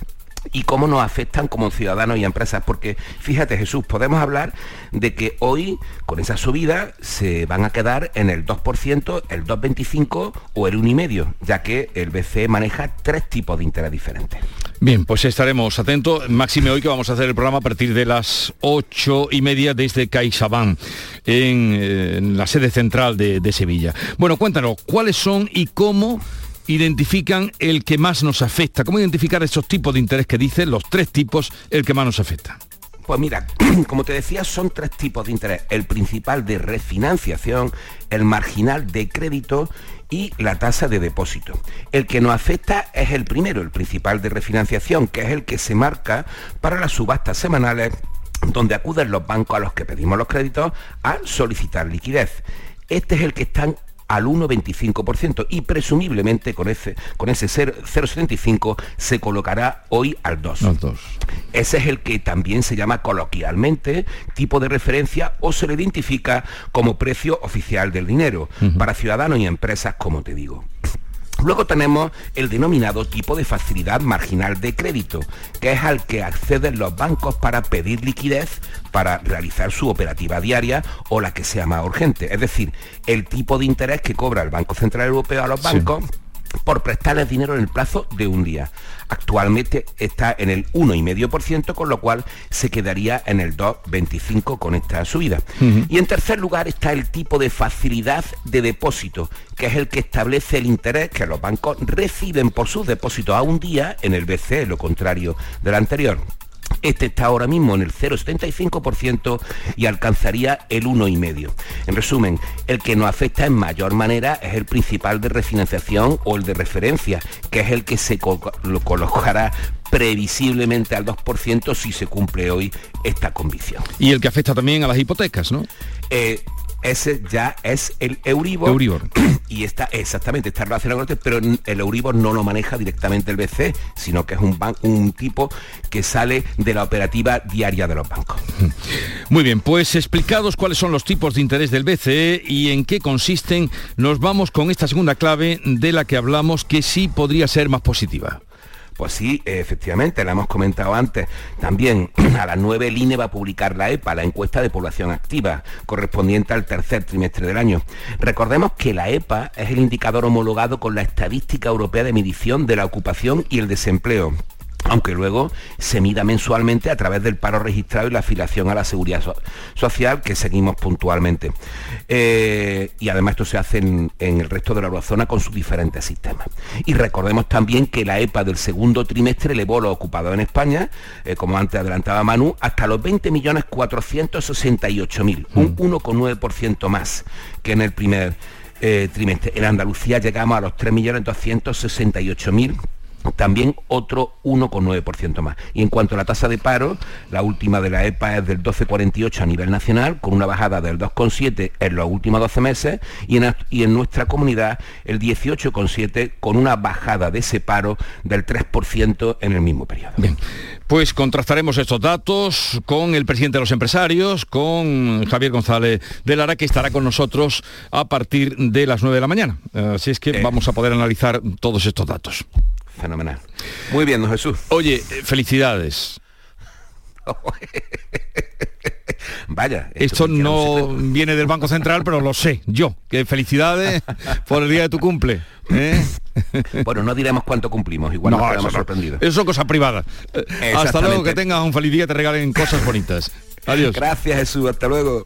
y cómo nos afectan como ciudadanos y empresas, porque fíjate Jesús, podemos hablar de que hoy con esa subida se van a quedar en el 2%, el 2,25 o el 1,5, ya que el BCE maneja tres tipos de interés diferentes. Bien, pues estaremos atentos. Máxime hoy que vamos a hacer el programa a partir de las ocho y media desde CaixaBank, en, eh, en la sede central de, de Sevilla. Bueno, cuéntanos, ¿cuáles son y cómo identifican el que más nos afecta? ¿Cómo identificar esos tipos de interés que dicen, los tres tipos, el que más nos afecta? Pues mira, [clears throat] como te decía, son tres tipos de interés. El principal de refinanciación, el marginal de crédito y la tasa de depósito. El que nos afecta es el primero, el principal de refinanciación, que es el que se marca para las subastas semanales donde acuden los bancos a los que pedimos los créditos a solicitar liquidez. Este es el que están al 1,25% y presumiblemente con ese, con ese 0,75 se colocará hoy al 2. Ese es el que también se llama coloquialmente tipo de referencia o se le identifica como precio oficial del dinero para ciudadanos y empresas, como te digo. Luego tenemos el denominado tipo de facilidad marginal de crédito, que es al que acceden los bancos para pedir liquidez para realizar su operativa diaria o la que sea más urgente. Es decir, el tipo de interés que cobra el Banco Central Europeo a los bancos por prestarles dinero en el plazo de un día. Actualmente está en el 1,5%, con lo cual se quedaría en el 2,25% con esta subida. Y en tercer lugar está el tipo de facilidad de depósito, que es el que establece el interés que los bancos reciben por sus depósitos a un día en el BCE, lo contrario del anterior. Este está ahora mismo en el 0,75% y alcanzaría el 1,5%. En resumen, el que nos afecta en mayor manera es el principal de refinanciación o el de referencia, que es el que se lo colocará previsiblemente al 2% si se cumple hoy esta convicción. Y el que afecta también a las hipotecas, ¿no? Eh, ese ya es el Euribor. Euribor. [clears throat] Y está exactamente, está relacionado con este, pero el Euribor no lo maneja directamente el BCE, sino que es un, un tipo que sale de la operativa diaria de los bancos. [laughs] Muy bien, pues explicados cuáles son los tipos de interés del BCE y en qué consisten, nos vamos con esta segunda clave de la que hablamos que sí podría ser más positiva. Pues sí, efectivamente, la hemos comentado antes. También [clears throat] a las 9 el INE va a publicar la EPA, la encuesta de población activa, correspondiente al tercer trimestre del año. Recordemos que la EPA es el indicador homologado con la Estadística Europea de Medición de la Ocupación y el Desempleo aunque luego se mida mensualmente a través del paro registrado y la afiliación a la seguridad social que seguimos puntualmente. Eh, y además esto se hace en, el resto de la eurozona con sus diferentes sistemas. Y recordemos también que la EPA del segundo trimestre elevó los ocupados en España, eh, como antes adelantaba Manu, hasta los 20.468.000, un 1,9% mm. más que en el primer eh, trimestre. En Andalucía llegamos a los 3.268.000 también otro 1,9% más. Y en cuanto a la tasa de paro, la última de la EPA es del 12,48 a nivel nacional, con una bajada del 2,7 en los últimos 12 meses, y en, y en nuestra comunidad el 18,7 con una bajada de ese paro del 3% en el mismo periodo. Bien. Pues contrastaremos estos datos con el presidente de los empresarios, con Javier González de Lara, que estará con nosotros a partir de las 9 de la mañana. Así es que Eh. vamos a poder analizar todos estos datos. Fenomenal. Muy bien, don Jesús. Oye, eh, felicidades. [laughs] Vaya. Esto no viene del Banco Central, pero lo sé yo. Que felicidades [laughs] por el día de tu cumple. ¿eh? Bueno, no diremos cuánto cumplimos, igual nos eso quedamos no. sorprendidos. Eso son cosas privadas. Eh, Hasta luego, que tengas un feliz día te regalen cosas bonitas. Adiós. Gracias, Jesús. Hasta luego.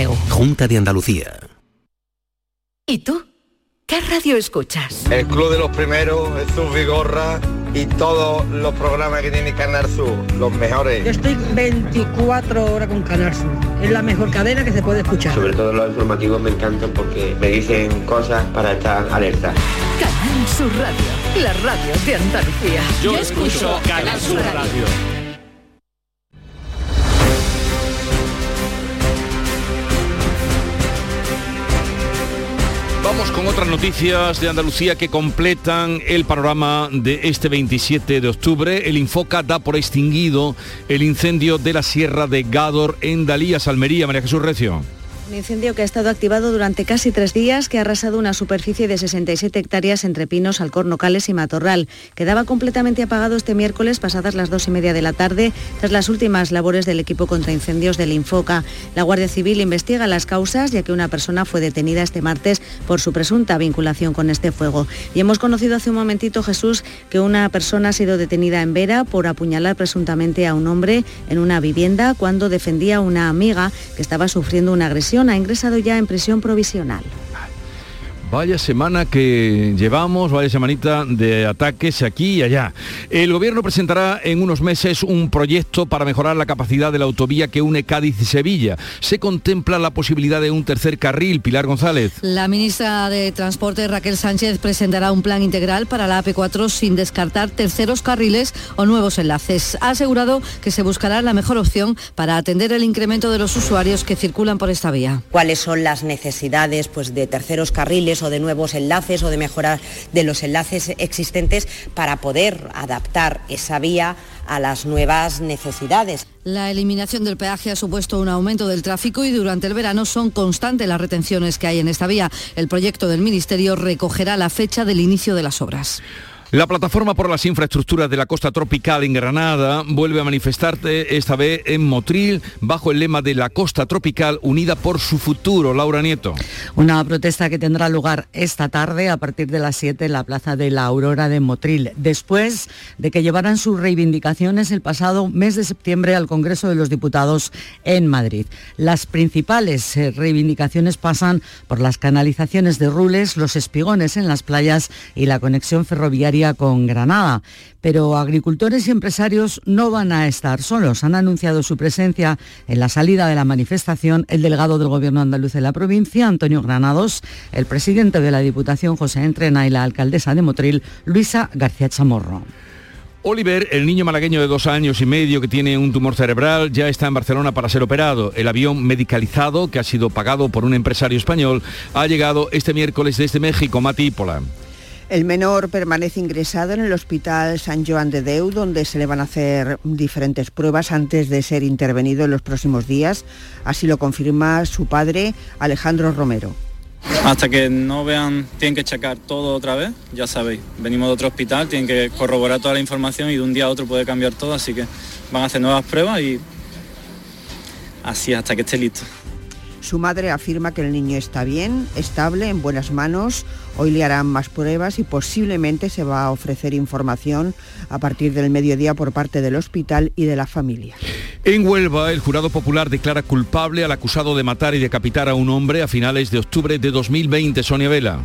Junta de Andalucía. ¿Y tú? ¿Qué radio escuchas? El Club de los Primeros, Jesús Vigorra y todos los programas que tiene Canal Sur, los mejores. Yo estoy 24 horas con Canal Sur. Es la mejor cadena que se puede escuchar. Sobre todo los informativos me encantan porque me dicen cosas para estar alerta. Canal Sur Radio, la radio de Andalucía. Yo escucho Canal Sur Radio. Vamos con otras noticias de Andalucía que completan el panorama de este 27 de octubre. El Infoca da por extinguido el incendio de la Sierra de Gádor en Dalías, Almería. María Jesús Recio. Un incendio que ha estado activado durante casi tres días, que ha arrasado una superficie de 67 hectáreas entre pinos, alcornocales y matorral. Quedaba completamente apagado este miércoles, pasadas las dos y media de la tarde, tras las últimas labores del equipo contra incendios del Infoca. La Guardia Civil investiga las causas, ya que una persona fue detenida este martes por su presunta vinculación con este fuego. Y hemos conocido hace un momentito, Jesús, que una persona ha sido detenida en Vera por apuñalar presuntamente a un hombre en una vivienda cuando defendía a una amiga que estaba sufriendo una agresión ha ingresado ya en prisión provisional. Vaya semana que llevamos, vaya semanita de ataques aquí y allá. El gobierno presentará en unos meses un proyecto para mejorar la capacidad de la autovía que une Cádiz y Sevilla. Se contempla la posibilidad de un tercer carril. Pilar González. La ministra de Transporte Raquel Sánchez presentará un plan integral para la AP4 sin descartar terceros carriles o nuevos enlaces. Ha asegurado que se buscará la mejor opción para atender el incremento de los usuarios que circulan por esta vía. ¿Cuáles son las necesidades pues, de terceros carriles o de nuevos enlaces o de mejorar de los enlaces existentes para poder adaptar esa vía a las nuevas necesidades. La eliminación del peaje ha supuesto un aumento del tráfico y durante el verano son constantes las retenciones que hay en esta vía. El proyecto del Ministerio recogerá la fecha del inicio de las obras. La plataforma por las infraestructuras de la costa tropical en Granada vuelve a manifestarse esta vez en Motril bajo el lema de la costa tropical unida por su futuro. Laura Nieto. Una protesta que tendrá lugar esta tarde a partir de las 7 en la plaza de la Aurora de Motril, después de que llevaran sus reivindicaciones el pasado mes de septiembre al Congreso de los Diputados en Madrid. Las principales eh, reivindicaciones pasan por las canalizaciones de Rules, los espigones en las playas y la conexión ferroviaria con Granada. Pero agricultores y empresarios no van a estar solos. Han anunciado su presencia en la salida de la manifestación el delegado del Gobierno andaluz de la provincia, Antonio Granados, el presidente de la Diputación, José Entrena, y la alcaldesa de Motril, Luisa García Chamorro. Oliver, el niño malagueño de dos años y medio que tiene un tumor cerebral, ya está en Barcelona para ser operado. El avión medicalizado, que ha sido pagado por un empresario español, ha llegado este miércoles desde México, Matípola. El menor permanece ingresado en el Hospital San Joan de Deu, donde se le van a hacer diferentes pruebas antes de ser intervenido en los próximos días. Así lo confirma su padre, Alejandro Romero. Hasta que no vean, tienen que checar todo otra vez, ya sabéis, venimos de otro hospital, tienen que corroborar toda la información y de un día a otro puede cambiar todo, así que van a hacer nuevas pruebas y así hasta que esté listo. Su madre afirma que el niño está bien, estable, en buenas manos. Hoy le harán más pruebas y posiblemente se va a ofrecer información a partir del mediodía por parte del hospital y de la familia. En Huelva, el jurado popular declara culpable al acusado de matar y decapitar a un hombre a finales de octubre de 2020. Sonia Vela.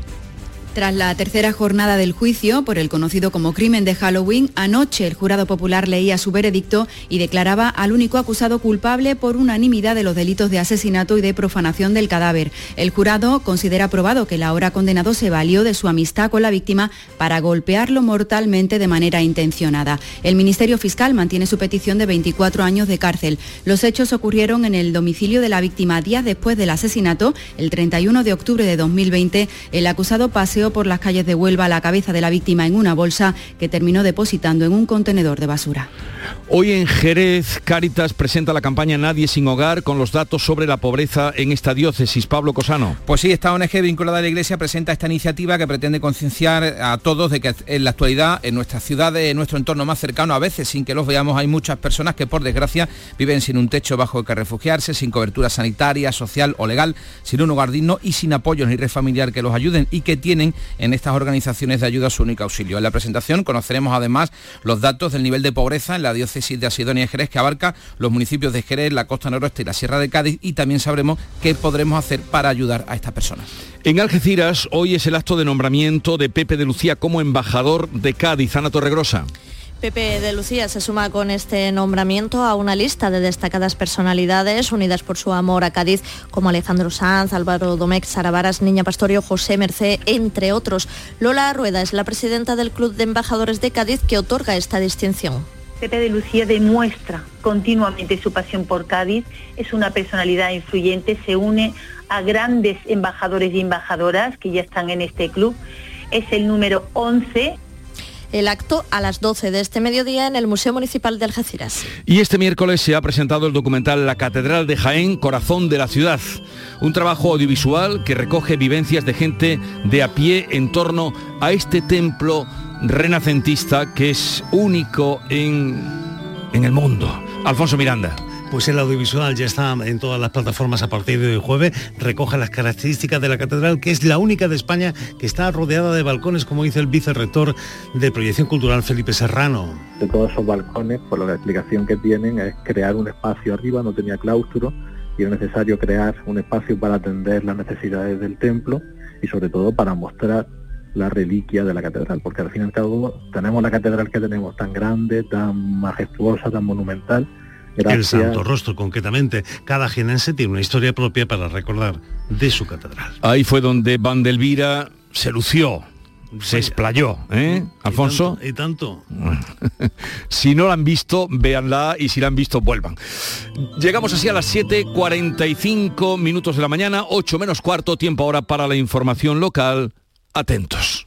Tras la tercera jornada del juicio por el conocido como crimen de Halloween, anoche el jurado popular leía su veredicto y declaraba al único acusado culpable por unanimidad de los delitos de asesinato y de profanación del cadáver. El jurado considera probado que el ahora condenado se valió de su amistad con la víctima para golpearlo mortalmente de manera intencionada. El Ministerio Fiscal mantiene su petición de 24 años de cárcel. Los hechos ocurrieron en el domicilio de la víctima días después del asesinato, el 31 de octubre de 2020. El acusado paseó por las calles de Huelva la cabeza de la víctima en una bolsa que terminó depositando en un contenedor de basura. Hoy en Jerez, Cáritas presenta la campaña Nadie sin hogar con los datos sobre la pobreza en esta diócesis. Pablo Cosano. Pues sí, esta ONG vinculada a la Iglesia presenta esta iniciativa que pretende concienciar a todos de que en la actualidad, en nuestras ciudades, en nuestro entorno más cercano, a veces sin que los veamos, hay muchas personas que por desgracia viven sin un techo bajo el que refugiarse, sin cobertura sanitaria, social o legal, sin un hogar digno y sin apoyos ni red familiar que los ayuden y que tienen en estas organizaciones de ayuda su único auxilio. En la presentación conoceremos además los datos del nivel de pobreza en la diócesis de Asidonia y Jerez que abarca los municipios de Jerez, la costa noroeste y la Sierra de Cádiz y también sabremos qué podremos hacer para ayudar a estas personas. En Algeciras hoy es el acto de nombramiento de Pepe de Lucía como embajador de Cádiz, Ana Torregrosa. Pepe de Lucía se suma con este nombramiento a una lista de destacadas personalidades unidas por su amor a Cádiz, como Alejandro Sanz, Álvaro Domecq, Sara Varas, Niña Pastorio, José Mercé, entre otros. Lola Rueda es la presidenta del Club de Embajadores de Cádiz que otorga esta distinción. Pepe de Lucía demuestra continuamente su pasión por Cádiz, es una personalidad influyente, se une a grandes embajadores y embajadoras que ya están en este club. Es el número 11 el acto a las 12 de este mediodía en el Museo Municipal de Algeciras. Y este miércoles se ha presentado el documental La Catedral de Jaén, Corazón de la Ciudad, un trabajo audiovisual que recoge vivencias de gente de a pie en torno a este templo renacentista que es único en, en el mundo. Alfonso Miranda pues el audiovisual ya está en todas las plataformas a partir de hoy jueves, recoge las características de la catedral, que es la única de España que está rodeada de balcones, como dice el vicerrector de Proyección Cultural Felipe Serrano. De todos esos balcones, por la explicación que tienen, es crear un espacio arriba, no tenía claustro, y es necesario crear un espacio para atender las necesidades del templo y sobre todo para mostrar la reliquia de la catedral, porque al fin y al cabo tenemos la catedral que tenemos tan grande, tan majestuosa, tan monumental, el Santo Rostro, concretamente. Cada jienense tiene una historia propia para recordar de su catedral. Ahí fue donde Vandelvira se lució, se explayó, ¿eh? Alfonso. Y tanto. [laughs] si no la han visto, véanla y si la han visto, vuelvan. Llegamos así a las 7.45 minutos de la mañana, 8 menos cuarto, tiempo ahora para la información local. Atentos.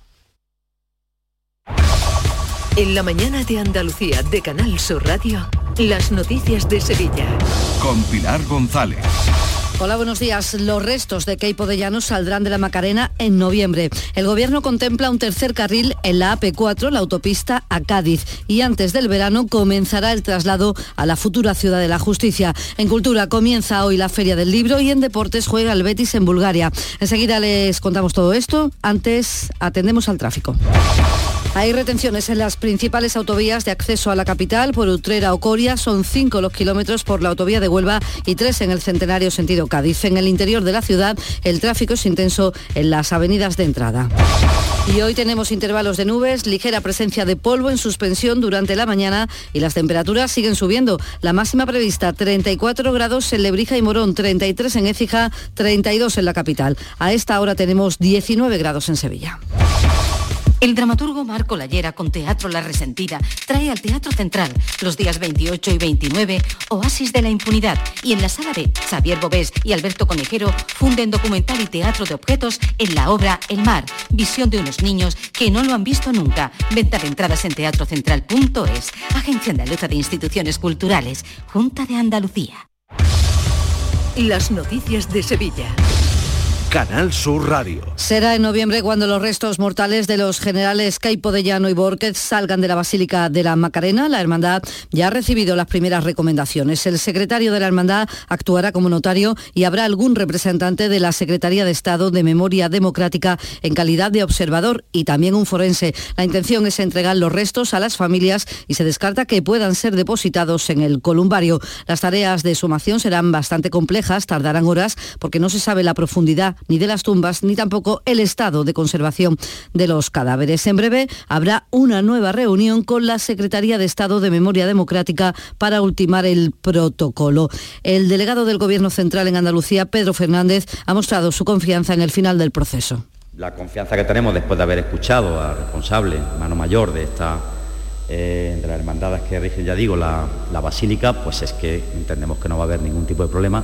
En la mañana de Andalucía de Canal Sur Radio. Las noticias de Sevilla. Con Pilar González. Hola, buenos días. Los restos de Keipo de Llanos saldrán de la Macarena en noviembre. El gobierno contempla un tercer carril en la AP4, la autopista a Cádiz. Y antes del verano comenzará el traslado a la futura ciudad de la justicia. En cultura comienza hoy la Feria del Libro y en deportes juega el Betis en Bulgaria. Enseguida les contamos todo esto. Antes atendemos al tráfico. Hay retenciones en las principales autovías de acceso a la capital por Utrera o Coria. Son cinco los kilómetros por la autovía de Huelva y tres en el centenario sentido Cádiz. En el interior de la ciudad el tráfico es intenso en las avenidas de entrada. Y hoy tenemos intervalos de nubes, ligera presencia de polvo en suspensión durante la mañana y las temperaturas siguen subiendo. La máxima prevista 34 grados en Lebrija y Morón, 33 en Écija, 32 en la capital. A esta hora tenemos 19 grados en Sevilla. El dramaturgo Marco Lallera con Teatro La Resentida trae al Teatro Central los días 28 y 29 Oasis de la Impunidad y en la sala B Xavier Bobés y Alberto Conejero funden documental y teatro de objetos en la obra El Mar, visión de unos niños que no lo han visto nunca. Venta de entradas en teatrocentral.es, Agencia Andaluza de Instituciones Culturales, Junta de Andalucía. Las noticias de Sevilla. Canal Sur Radio. Será en noviembre cuando los restos mortales de los generales Caipo de Llano y Borquez salgan de la Basílica de la Macarena. La hermandad ya ha recibido las primeras recomendaciones. El secretario de la hermandad actuará como notario y habrá algún representante de la Secretaría de Estado de Memoria Democrática en calidad de observador y también un forense. La intención es entregar los restos a las familias y se descarta que puedan ser depositados en el columbario. Las tareas de sumación serán bastante complejas, tardarán horas porque no se sabe la profundidad ni de las tumbas, ni tampoco el estado de conservación de los cadáveres. En breve habrá una nueva reunión con la Secretaría de Estado de Memoria Democrática para ultimar el protocolo. El delegado del Gobierno Central en Andalucía, Pedro Fernández, ha mostrado su confianza en el final del proceso. La confianza que tenemos después de haber escuchado al responsable, mano mayor de esta eh, de las hermandades que rige, ya digo, la, la basílica, pues es que entendemos que no va a haber ningún tipo de problema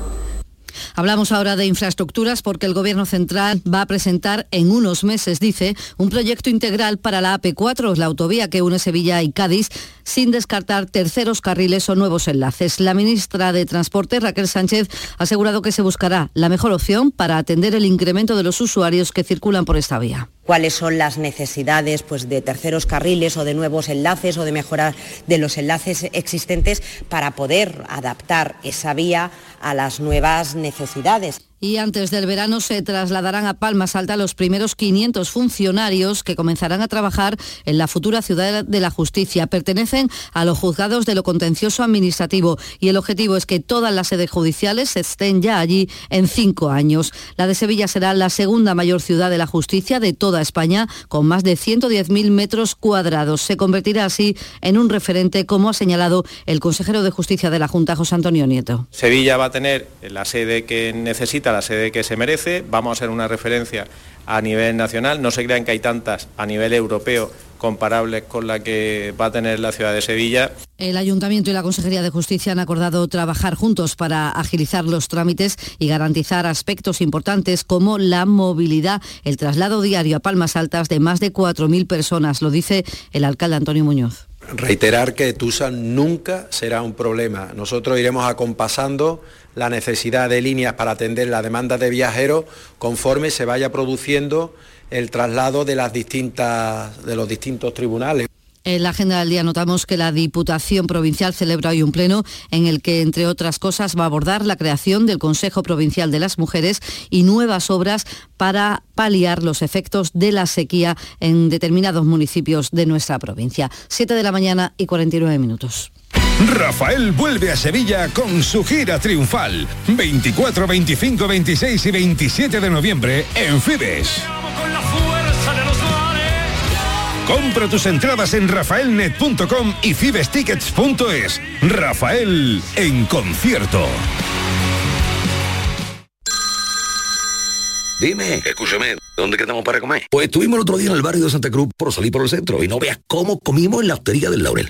Hablamos ahora de infraestructuras porque el Gobierno Central va a presentar en unos meses, dice, un proyecto integral para la AP4, la autovía que une Sevilla y Cádiz, sin descartar terceros carriles o nuevos enlaces. La ministra de Transporte, Raquel Sánchez, ha asegurado que se buscará la mejor opción para atender el incremento de los usuarios que circulan por esta vía cuáles son las necesidades pues, de terceros carriles o de nuevos enlaces o de mejorar de los enlaces existentes para poder adaptar esa vía a las nuevas necesidades. Y antes del verano se trasladarán a Palmas Alta los primeros 500 funcionarios que comenzarán a trabajar en la futura ciudad de la justicia. Pertenecen a los juzgados de lo contencioso administrativo y el objetivo es que todas las sedes judiciales estén ya allí en cinco años. La de Sevilla será la segunda mayor ciudad de la justicia de toda España con más de 110.000 metros cuadrados. Se convertirá así en un referente como ha señalado el consejero de Justicia de la Junta, José Antonio Nieto. Sevilla va a tener la sede que necesita la sede que se merece, vamos a ser una referencia a nivel nacional, no se crean que hay tantas a nivel europeo comparables con la que va a tener la ciudad de Sevilla. El Ayuntamiento y la Consejería de Justicia han acordado trabajar juntos para agilizar los trámites y garantizar aspectos importantes como la movilidad, el traslado diario a Palmas Altas de más de 4.000 personas, lo dice el alcalde Antonio Muñoz. Reiterar que TUSA nunca será un problema. Nosotros iremos acompasando la necesidad de líneas para atender la demanda de viajeros conforme se vaya produciendo el traslado de, las distintas, de los distintos tribunales. En la agenda del día notamos que la Diputación Provincial celebra hoy un pleno en el que, entre otras cosas, va a abordar la creación del Consejo Provincial de las Mujeres y nuevas obras para paliar los efectos de la sequía en determinados municipios de nuestra provincia. 7 de la mañana y 49 minutos. Rafael vuelve a Sevilla con su gira triunfal. 24, 25, 26 y 27 de noviembre en Fibes. Compra tus entradas en rafaelnet.com y fibestickets.es. Rafael en concierto. Dime, escúchame, ¿dónde quedamos para comer? Pues estuvimos el otro día en el barrio de Santa Cruz por salir por el centro y no veas cómo comimos en la hostería del Laurel.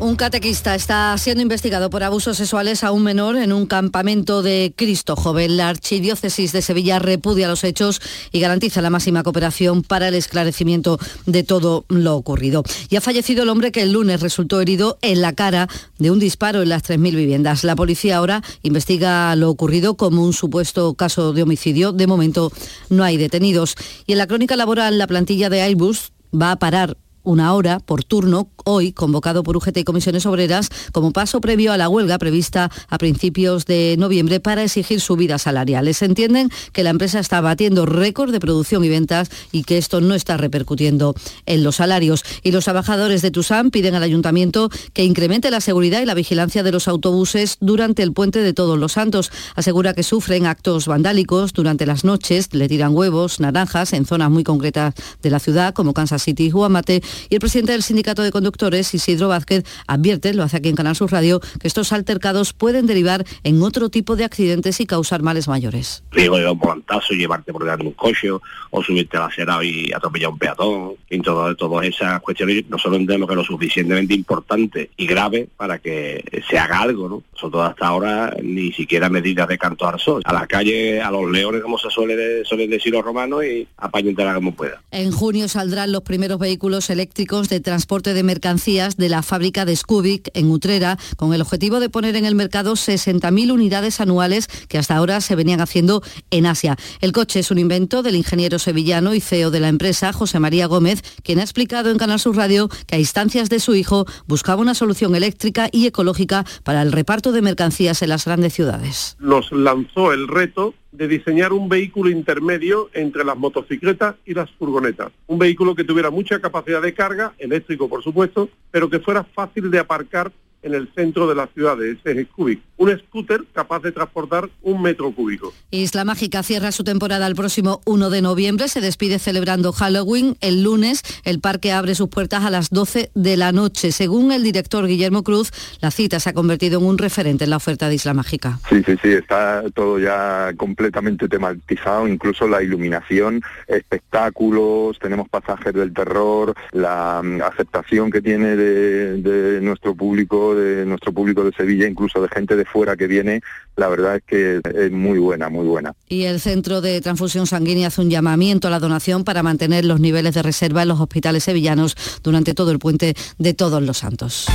Un catequista está siendo investigado por abusos sexuales a un menor en un campamento de Cristo Joven. La Archidiócesis de Sevilla repudia los hechos y garantiza la máxima cooperación para el esclarecimiento de todo lo ocurrido. Y ha fallecido el hombre que el lunes resultó herido en la cara de un disparo en las 3.000 viviendas. La policía ahora investiga lo ocurrido como un supuesto caso de homicidio. De momento no hay detenidos. Y en la crónica laboral, la plantilla de Airbus va a parar una hora por turno, hoy convocado por UGT y Comisiones Obreras, como paso previo a la huelga prevista a principios de noviembre para exigir subidas salariales. Entienden que la empresa está batiendo récord de producción y ventas y que esto no está repercutiendo en los salarios. Y los trabajadores de Tusam piden al ayuntamiento que incremente la seguridad y la vigilancia de los autobuses durante el puente de Todos los Santos. Asegura que sufren actos vandálicos durante las noches, le tiran huevos, naranjas en zonas muy concretas de la ciudad, como Kansas City y Guamate, y el presidente del sindicato de conductores, Isidro Vázquez, advierte, lo hace aquí en Canal Sur Radio, que estos altercados pueden derivar en otro tipo de accidentes y causar males mayores. Riesgo de un volantazo, llevarte por delante de un coche o subirte a la acera y atropellar un peatón. Y todo, todas esas cuestiones nosotros entendemos que es lo suficientemente importante y grave para que se haga algo. ¿no? Nosotros hasta ahora ni siquiera medidas de canto al sol. A la calle, a los leones, como se suele, suelen decir los romanos, y apañentela como pueda. En junio saldrán los primeros vehículos eléctricos de transporte de mercancías de la fábrica de Scubik en Utrera, con el objetivo de poner en el mercado 60.000 unidades anuales que hasta ahora se venían haciendo en Asia. El coche es un invento del ingeniero sevillano y CEO de la empresa, José María Gómez, quien ha explicado en Canal Sur Radio que a instancias de su hijo buscaba una solución eléctrica y ecológica para el reparto de mercancías en las grandes ciudades. Nos lanzó el reto de diseñar un vehículo intermedio entre las motocicletas y las furgonetas. Un vehículo que tuviera mucha capacidad de carga, eléctrico por supuesto, pero que fuera fácil de aparcar en el centro de la ciudad, de ese Cubic. Un scooter capaz de transportar un metro cúbico. Isla Mágica cierra su temporada el próximo 1 de noviembre, se despide celebrando Halloween. El lunes el parque abre sus puertas a las 12 de la noche. Según el director Guillermo Cruz, la cita se ha convertido en un referente en la oferta de Isla Mágica. Sí, sí, sí, está todo ya completamente tematizado, incluso la iluminación, espectáculos, tenemos pasajes del terror, la mm, aceptación que tiene de, de nuestro público de nuestro público de Sevilla, incluso de gente de fuera que viene, la verdad es que es muy buena, muy buena. Y el Centro de Transfusión Sanguínea hace un llamamiento a la donación para mantener los niveles de reserva en los hospitales sevillanos durante todo el puente de Todos los Santos.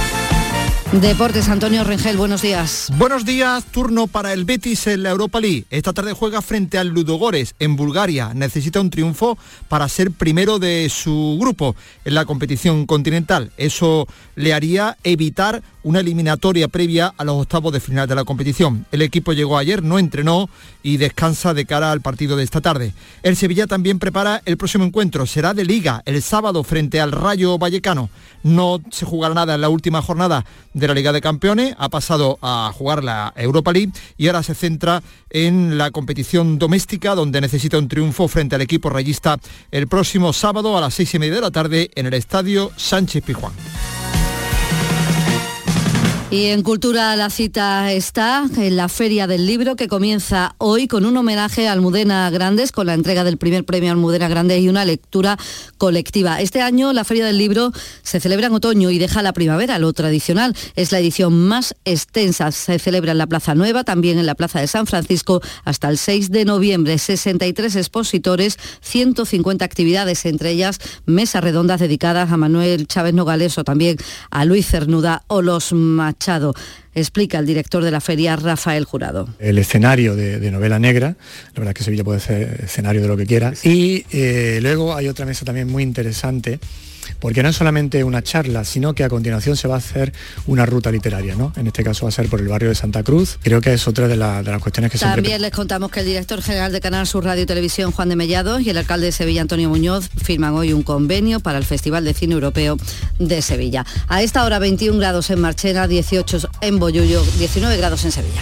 Deportes, Antonio Rengel, buenos días. Buenos días, turno para el Betis en la Europa League. Esta tarde juega frente al Ludogores en Bulgaria. Necesita un triunfo para ser primero de su grupo en la competición continental. Eso le haría evitar una eliminatoria previa a los octavos de final de la competición. El equipo llegó ayer, no entrenó y descansa de cara al partido de esta tarde. El Sevilla también prepara el próximo encuentro, será de liga el sábado frente al Rayo Vallecano. No se jugará nada en la última jornada de la Liga de Campeones, ha pasado a jugar la Europa League y ahora se centra en la competición doméstica donde necesita un triunfo frente al equipo rayista el próximo sábado a las seis y media de la tarde en el Estadio Sánchez Pijuán. Y en Cultura la cita está en la Feria del Libro que comienza hoy con un homenaje a Almudena Grandes con la entrega del primer premio Almudena Grandes y una lectura colectiva. Este año la Feria del Libro se celebra en otoño y deja la primavera, lo tradicional. Es la edición más extensa. Se celebra en la Plaza Nueva, también en la Plaza de San Francisco hasta el 6 de noviembre. 63 expositores, 150 actividades, entre ellas mesas redondas dedicadas a Manuel Chávez Nogales o también a Luis Cernuda o los Machado. Explica el director de la feria, Rafael Jurado. El escenario de, novela negra, la verdad es que Sevilla puede ser escenario de lo que quiera. Y eh, luego hay otra mesa también muy interesante porque no es solamente una charla, sino que a continuación se va a hacer una ruta literaria, ¿no? En este caso va a ser por el barrio de Santa Cruz. Creo que es otra de, las cuestiones que También les contamos que el director general de Canal Sur Radio y Televisión, Juan de Mellado, y el alcalde de Sevilla, Antonio Muñoz, firman hoy un convenio para el Festival de Cine Europeo de Sevilla. A esta hora 21 grados en Marchena, 18 en Boyullo, 19 grados en Sevilla.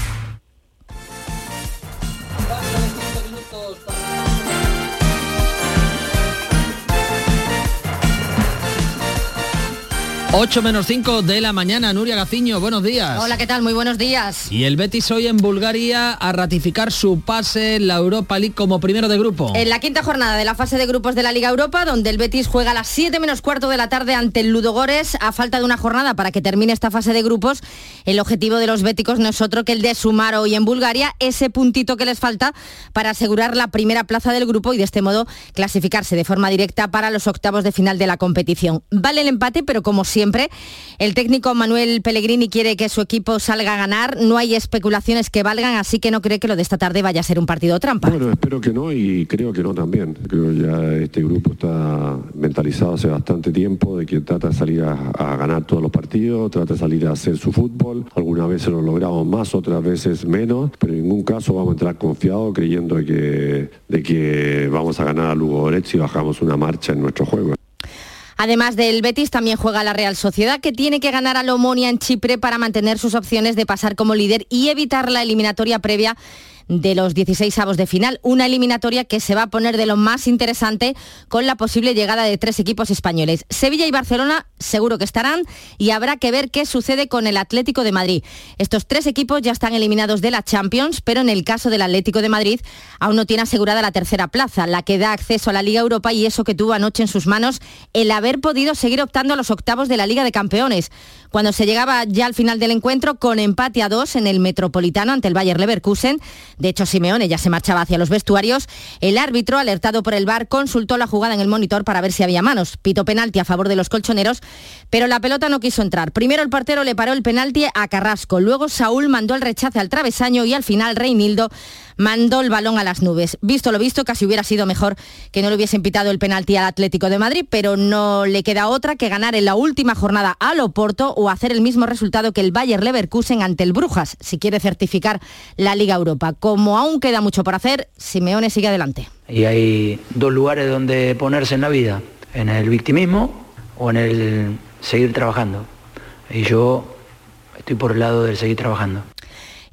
8 menos 5 de la mañana, Nuria Gaciño, buenos días. Hola, ¿qué tal? Muy buenos días. Y el Betis hoy en Bulgaria a ratificar su pase en la Europa League como primero de grupo. En la quinta jornada de la fase de grupos de la Liga Europa, donde el Betis juega a las 7 menos cuarto de la tarde ante el Ludogores, a falta de una jornada para que termine esta fase de grupos, el objetivo de los béticos no es otro que el de sumar hoy en Bulgaria ese puntito que les falta para asegurar la primera plaza del grupo y de este modo clasificarse de forma directa para los octavos de final de la competición. Vale el empate, pero como siempre, El técnico Manuel Pellegrini quiere que su equipo salga a ganar. No hay especulaciones que valgan, así que no cree que lo de esta tarde vaya a ser un partido trampa. Bueno, espero que no y creo que no también. Creo que ya este grupo está mentalizado hace bastante tiempo de que trata de salir a, ganar todos los partidos, trata de salir a hacer su fútbol. Algunas veces lo logramos más, otras veces menos, pero en ningún caso vamos a entrar confiados creyendo de que, de que vamos a ganar a Lugo Derecho y bajamos una marcha en nuestro juego. Además del Betis, también juega la Real Sociedad, que tiene que ganar a Lomonia en Chipre para mantener sus opciones de pasar como líder y evitar la eliminatoria previa de los 16 avos de final, una eliminatoria que se va a poner de lo más interesante con la posible llegada de tres equipos españoles. Sevilla y Barcelona seguro que estarán y habrá que ver qué sucede con el Atlético de Madrid. Estos tres equipos ya están eliminados de la Champions, pero en el caso del Atlético de Madrid aún no tiene asegurada la tercera plaza, la que da acceso a la Liga Europa y eso que tuvo anoche en sus manos el haber podido seguir optando a los octavos de la Liga de Campeones. Cuando se llegaba ya al final del encuentro con empate a dos en el Metropolitano ante el Bayer Leverkusen, de hecho, Simeone ya se marchaba hacia los vestuarios. El árbitro, alertado por el VAR, consultó la jugada en el monitor para ver si había manos. Pito penalti a favor de los colchoneros, pero la pelota no quiso entrar. Primero el portero le paró el penalti a Carrasco, luego Saúl mandó el rechace al travesaño y al final Reinildo mandó el balón a las nubes. Visto lo visto, casi hubiera sido mejor que no le hubiesen pitado el penalti al Atlético de Madrid, pero no le queda otra que ganar en la última jornada al Oporto o hacer el mismo resultado que el Bayer Leverkusen ante el Brujas, si quiere certificar la Liga Europa. Como aún queda mucho por hacer, Simeone sigue adelante. Y hay dos lugares donde ponerse en la vida, en el victimismo o en el seguir trabajando. Y yo estoy por el lado del seguir trabajando.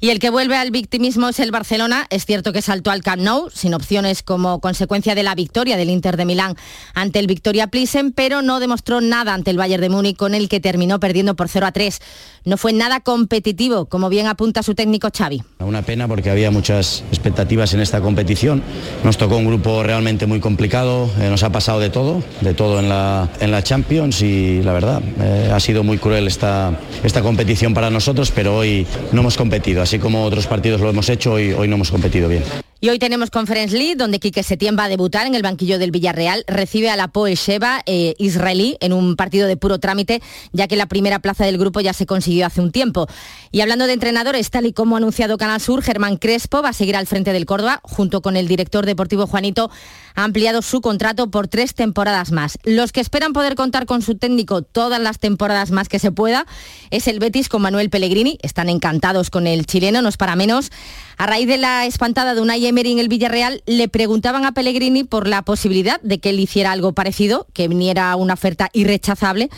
Y el que vuelve al victimismo es el Barcelona. Es cierto que saltó al Camp Nou, sin opciones como consecuencia de la victoria del Inter de Milán ante el Victoria Plissen, pero no demostró nada ante el Bayern de Múnich, con el que terminó perdiendo por 0 a 3. No fue nada competitivo, como bien apunta su técnico Xavi. Una pena porque había muchas expectativas en esta competición. Nos tocó un grupo realmente muy complicado, eh, nos ha pasado de todo, de todo en la, en la Champions y la verdad, eh, ha sido muy cruel esta, esta competición para nosotros, pero hoy no hemos competido así como otros partidos lo hemos hecho, hoy, hoy no hemos competido bien. Y hoy tenemos Conference League, donde Quique Setién va a debutar en el banquillo del Villarreal. Recibe a la Poe Sheba eh, israelí en un partido de puro trámite, ya que la primera plaza del grupo ya se consiguió hace un tiempo. Y hablando de entrenadores, tal y como ha anunciado Canal Sur, Germán Crespo va a seguir al frente del Córdoba, junto con el director deportivo Juanito, ha ampliado su contrato por tres temporadas más. Los que esperan poder contar con su técnico todas las temporadas más que se pueda es el Betis con Manuel Pellegrini. Están encantados con el chileno, no es para menos. A raíz de la espantada de Unai Emery en el Villarreal, le preguntaban a Pellegrini por la posibilidad de que él hiciera algo parecido, que viniera una oferta irrechazable,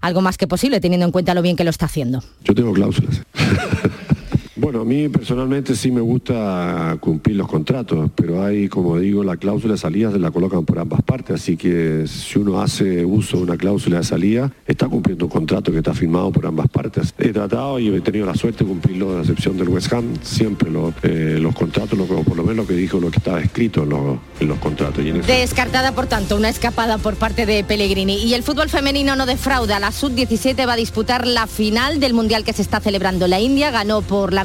algo más que posible, teniendo en cuenta lo bien que lo está haciendo. Yo tengo cláusulas. [laughs] Bueno, a mí personalmente sí me gusta cumplir los contratos, pero hay, como digo, la cláusula de salida se la colocan por ambas partes, así que si uno hace uso de una cláusula de salida, está cumpliendo un contrato que está firmado por ambas partes. He tratado y he tenido la suerte de cumplirlo, a excepción del West Ham, siempre eh, los contratos, lo, por lo menos lo que dijo lo que estaba escrito en los, contratos. Descartada, por tanto, una escapada por parte de Pellegrini. Y el fútbol femenino no defrauda. La Sub-17 va a disputar la final del Mundial que se está celebrando. La India ganó por la